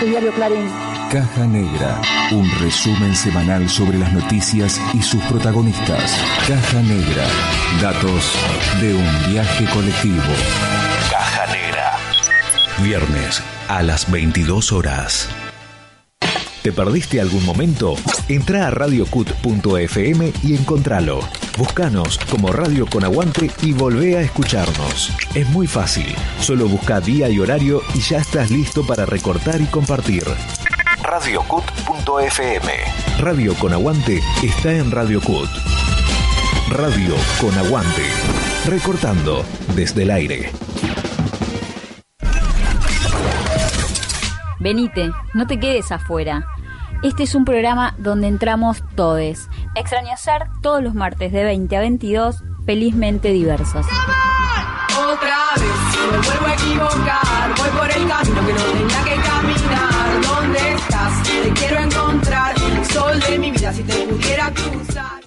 su diario Clarín. Caja Negra, un resumen semanal sobre las noticias y sus protagonistas. Caja Negra, datos de un viaje colectivo. Caja Negra. Viernes a las 22 horas. ¿Te perdiste algún momento? Entra a radiocut.fm y encontralo. Búscanos como Radio con Aguante y volvé a escucharnos. Es muy fácil. Solo busca día y horario y ya estás listo para recortar y compartir. radiocut.fm Radio con Aguante está en Radio Cut. Radio con Aguante. Recortando desde el aire. Venite, no te quedes afuera. Este es un programa donde entramos todes. Extraño ser todos los martes de 20 a 22, felizmente diversos. Otra vez me vuelvo a equivocar. Voy por el camino que no tenía que. Te quiero encontrar. Sol de mi vida, si te pudiera cruzar.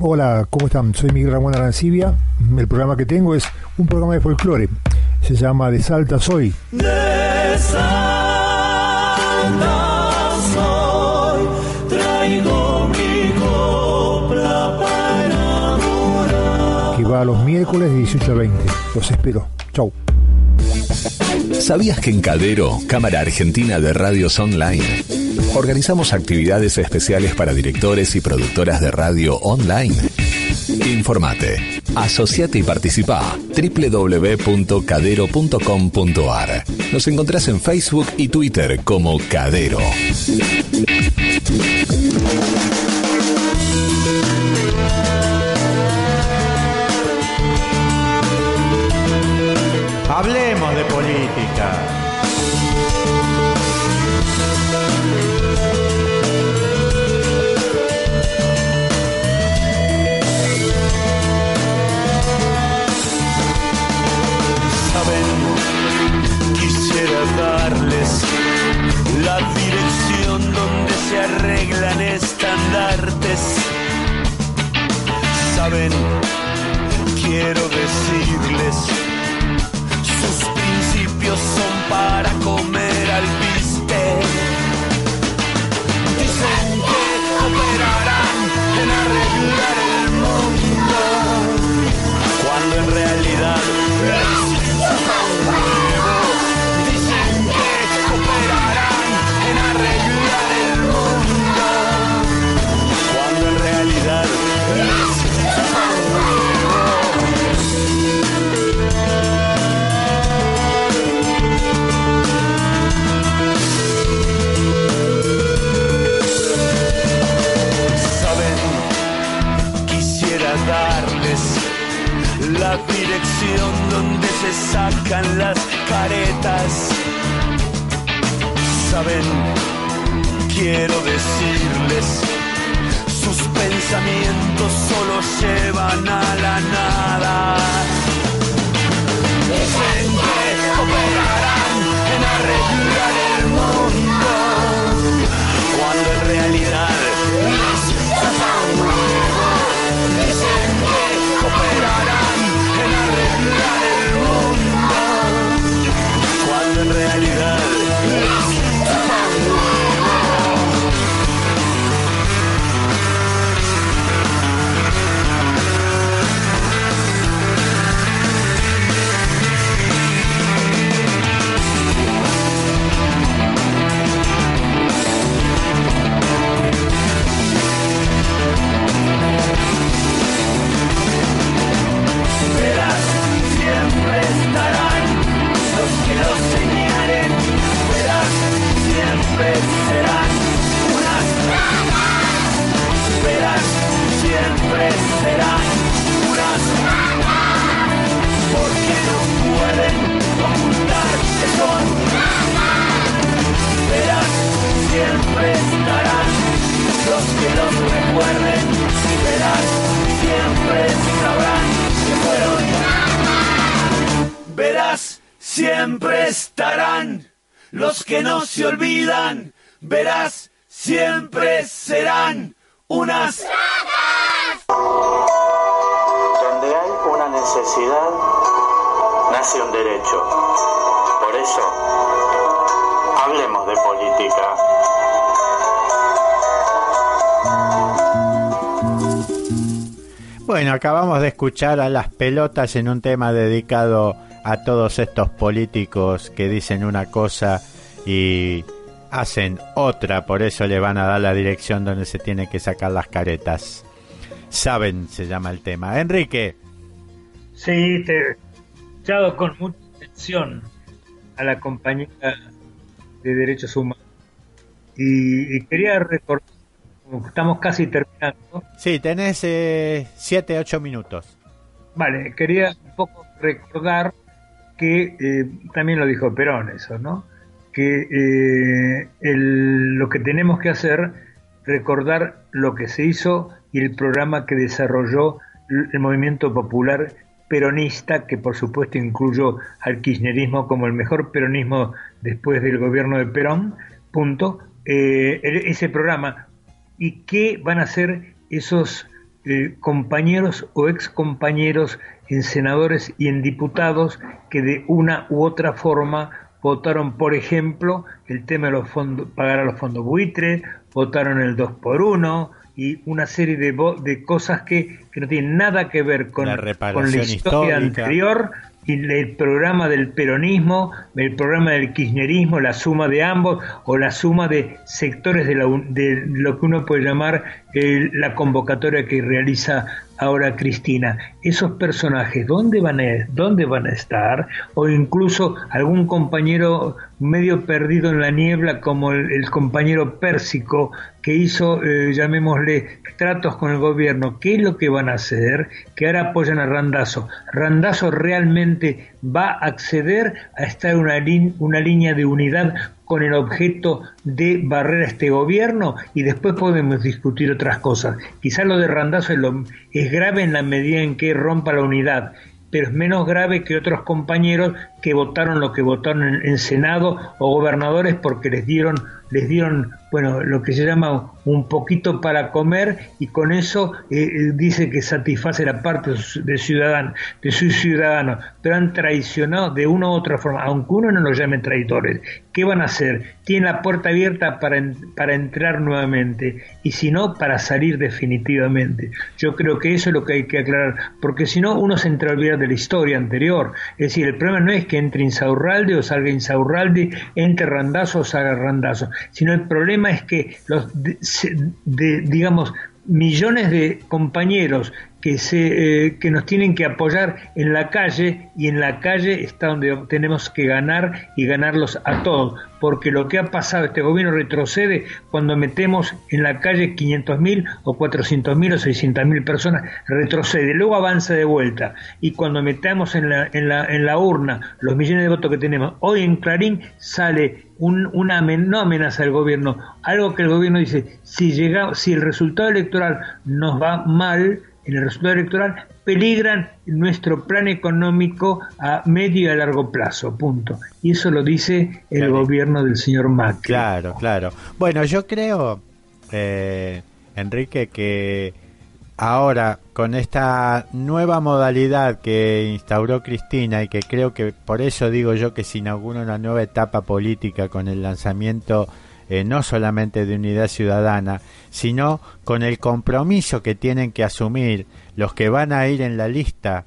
Hola, ¿cómo están? Soy Miguel Ramón Arancibia. El programa que tengo es un programa de folclore. Se llama De Salta Soy. De Salta soy, traigo mi copla para que va los miércoles de 18 a 20. Los espero. Chau. ¿Sabías que en Cadero, Cámara Argentina de Radios Online, organizamos actividades especiales para directores y productoras de radio online? Informate, asociate y participa www.cadero.com.ar. Nos encontrás en Facebook y Twitter como Cadero. Sacan las caretas. Saben, quiero decirles, sus pensamientos solo llevan a la nada. Que operarán en arreglar el mundo, cuando en realidad escuchar a las pelotas en un tema dedicado a todos estos políticos que dicen una cosa y hacen otra, por eso le van a dar la dirección donde se tienen que sacar las caretas. Saben, se llama el tema. Enrique. Sí, te he escuchado con mucha atención a la compañera de Derechos Humanos. Y, y quería recordar, estamos casi terminando, Sí, tenés 7, 8 minutos. Vale, quería un poco recordar que eh, también lo dijo Perón eso, ¿no? Que eh, el- lo que tenemos que hacer, recordar lo que se hizo y el programa que desarrolló el movimiento popular peronista, que por supuesto incluyó al kirchnerismo como el mejor peronismo después del gobierno de Perón, punto. Eh, ese programa y qué van a hacer esos eh, compañeros o ex compañeros en senadores y en diputados que de una u otra forma votaron, por ejemplo, el tema de los fondos, pagar a los fondos buitre, votaron el 2 por 1 y una serie de, de cosas que, que no tienen nada que ver con, La con reparación la historia histórica. anterior el programa del peronismo, el programa del kirchnerismo, la suma de ambos o la suma de sectores de, la de lo que uno puede llamar eh, la convocatoria que realiza ahora Cristina. Esos personajes, ¿dónde van a, dónde van a estar? O incluso algún compañero medio perdido en la niebla como el, compañero Pérsico que hizo, eh, llamémosle, tratos con el gobierno. ¿Qué es lo que van a hacer? Que ahora apoyan a Randazo. Randazo realmente va a acceder a estar en una, una línea de unidad con el objeto de barrer a este gobierno y después podemos discutir otras cosas. Quizás lo de Randazo es, lo- es grave en la medida en que rompa la unidad, pero es menos grave que otros compañeros que votaron lo que votaron en, en Senado o gobernadores porque les dieron les dieron bueno lo que se llama un poquito para comer y con eso eh, dice que satisface la parte de ciudadano de sus ciudadanos pero han traicionado de una u otra forma aunque uno no los llame traidores. Qué van a hacer tienen la puerta abierta para para entrar nuevamente y si no para salir definitivamente. Yo creo que eso es lo que hay que aclarar porque si no uno se entra a olvidar de la historia anterior. Es decir el problema no es que entre Insaurralde o salga Insaurralde entre Randazo o salga Randazo sino el problema es que los de- de- digamos millones de compañeros que se eh, que nos tienen que apoyar en la calle y en la calle está donde tenemos que ganar y ganarlos a todos porque lo que ha pasado este gobierno retrocede cuando metemos en la calle 500.000 o 400.000 o 600.000 personas retrocede luego avanza de vuelta y cuando metamos en la, en la, en la urna los millones de votos que tenemos hoy en Clarín sale un, una amen- no amenaza al gobierno algo que el gobierno dice si llega si el resultado electoral nos va mal en el resultado electoral peligran nuestro plan económico a medio y a largo plazo, punto. Y eso lo dice el gobierno del señor Macri. Claro, claro. Bueno, yo creo, eh, Enrique, que ahora con esta nueva modalidad que instauró Cristina y que creo que por eso digo yo que se inaugura una nueva etapa política con el lanzamiento eh, no solamente de unidad ciudadana, sino con el compromiso que tienen que asumir los que van a ir en la lista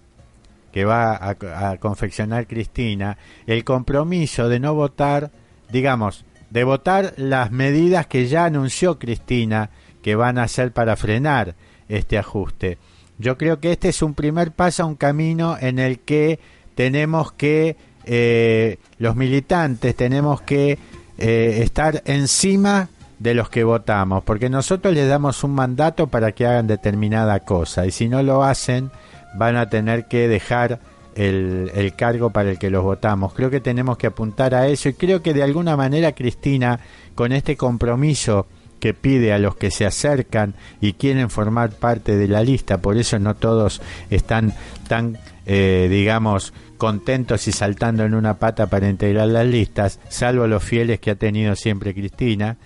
que va a, confeccionar Cristina, el compromiso de no votar, digamos, de votar las medidas que ya anunció Cristina que van a hacer para frenar este ajuste. Yo creo que este es un primer paso a un camino en el que tenemos que, eh, los militantes, tenemos que eh, estar encima de los que votamos, porque nosotros les damos un mandato para que hagan determinada cosa, y si no lo hacen, van a tener que dejar el, cargo para el que los votamos. Creo que tenemos que apuntar a eso y creo que de alguna manera Cristina, con este compromiso que pide a los que se acercan y quieren formar parte de la lista, por eso no todos están tan, eh, digamos, contentos y saltando en una pata para integrar las listas, salvo los fieles que ha tenido siempre Cristina.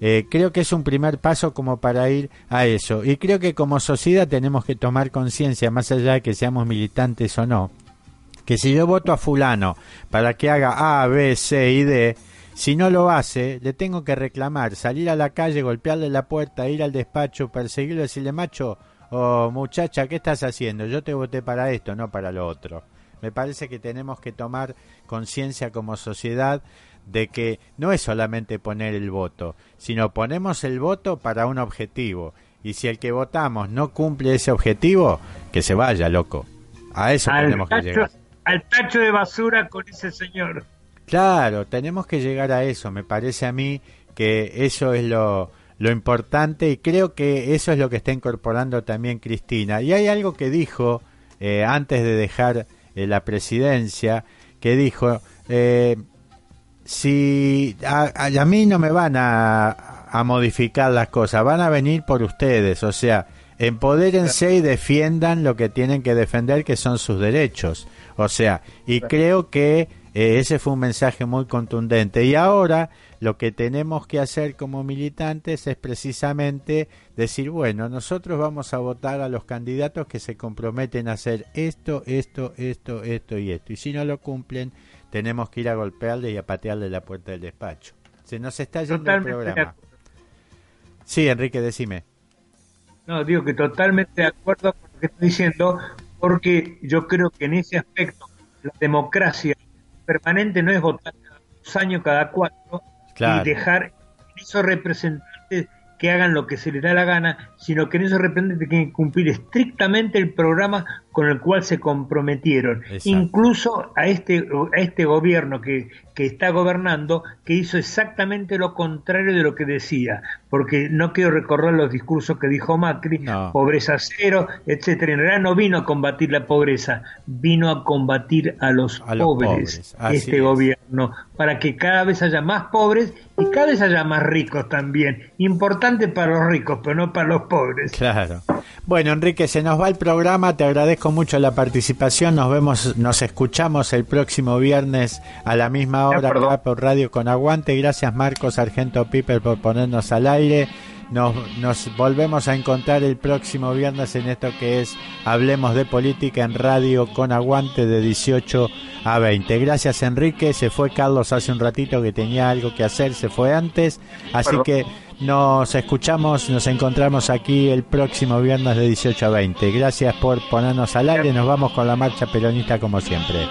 Eh, creo que es un primer paso como para ir a eso. Y creo que como sociedad tenemos que tomar conciencia, más allá de que seamos militantes o no, que si yo voto a fulano para que haga A, B, C y D, si no lo hace, le tengo que reclamar, salir a la calle, golpearle la puerta, ir al despacho, perseguirlo, decirle, macho o muchacha, ¿qué estás haciendo? Yo te voté para esto, no para lo otro. Me parece que tenemos que tomar conciencia como sociedad de que no es solamente poner el voto, sino ponemos el voto para un objetivo. Y si el que votamos no cumple ese objetivo, que se vaya, loco. A eso al tenemos que llegar. al tacho de basura con ese señor. Claro, tenemos que llegar a eso. Me parece a mí que eso es lo, lo importante y creo que eso es lo que está incorporando también Cristina. Y hay algo que dijo eh, antes de dejar la presidencia, que dijo, eh, si a, a- a mí no me van a, a modificar las cosas, van a venir por ustedes, o sea, empodérense y defiendan lo que tienen que defender, que son sus derechos. O sea, y creo que eh, ese fue un mensaje muy contundente. Y ahora lo que tenemos que hacer como militantes es precisamente decir, bueno, nosotros vamos a votar a los candidatos que se comprometen a hacer esto, esto, esto, esto y esto. Y si no lo cumplen, tenemos que ir a golpearle y a patearle la puerta del despacho. Se nos está yendo Totalmente el programa. Sí, Enrique, decime. No, digo que totalmente de acuerdo con lo que estoy diciendo, porque yo creo que en ese aspecto la democracia permanente no es votar cada dos años, cada cuatro, Y dejar en esos representantes que hagan lo que se les da la gana, sino que en esos representantes tienen que cumplir estrictamente el programa con el cual se comprometieron. Exacto. Incluso a este, a este gobierno que, que está gobernando, que hizo exactamente lo contrario de lo que decía, porque no quiero recordar los discursos que dijo Macri, pobreza cero, etcétera. En realidad no vino a combatir la pobreza, vino a combatir a los, A los pobres, este es. gobierno, para que cada vez haya más pobres y cada vez haya más ricos también. Importante para los ricos, pero no para los pobres. Claro. Bueno, Enrique, se nos va el programa. Te agradezco mucho la participación. Nos vemos, nos escuchamos el próximo viernes a la misma hora acá por Radio con Aguante. Gracias, Marcos Sargento Piper, por ponernos al aire. Nos, nos volvemos a encontrar el próximo viernes en esto que es Hablemos de Política en Radio con Aguante de 18 a 20. Gracias, Enrique. Se fue Carlos hace un ratito que tenía algo que hacer, se fue antes. Así Perdón. que nos escuchamos, nos encontramos aquí el próximo viernes de 18 a 20. Gracias por ponernos al aire. Nos vamos con la marcha peronista como siempre.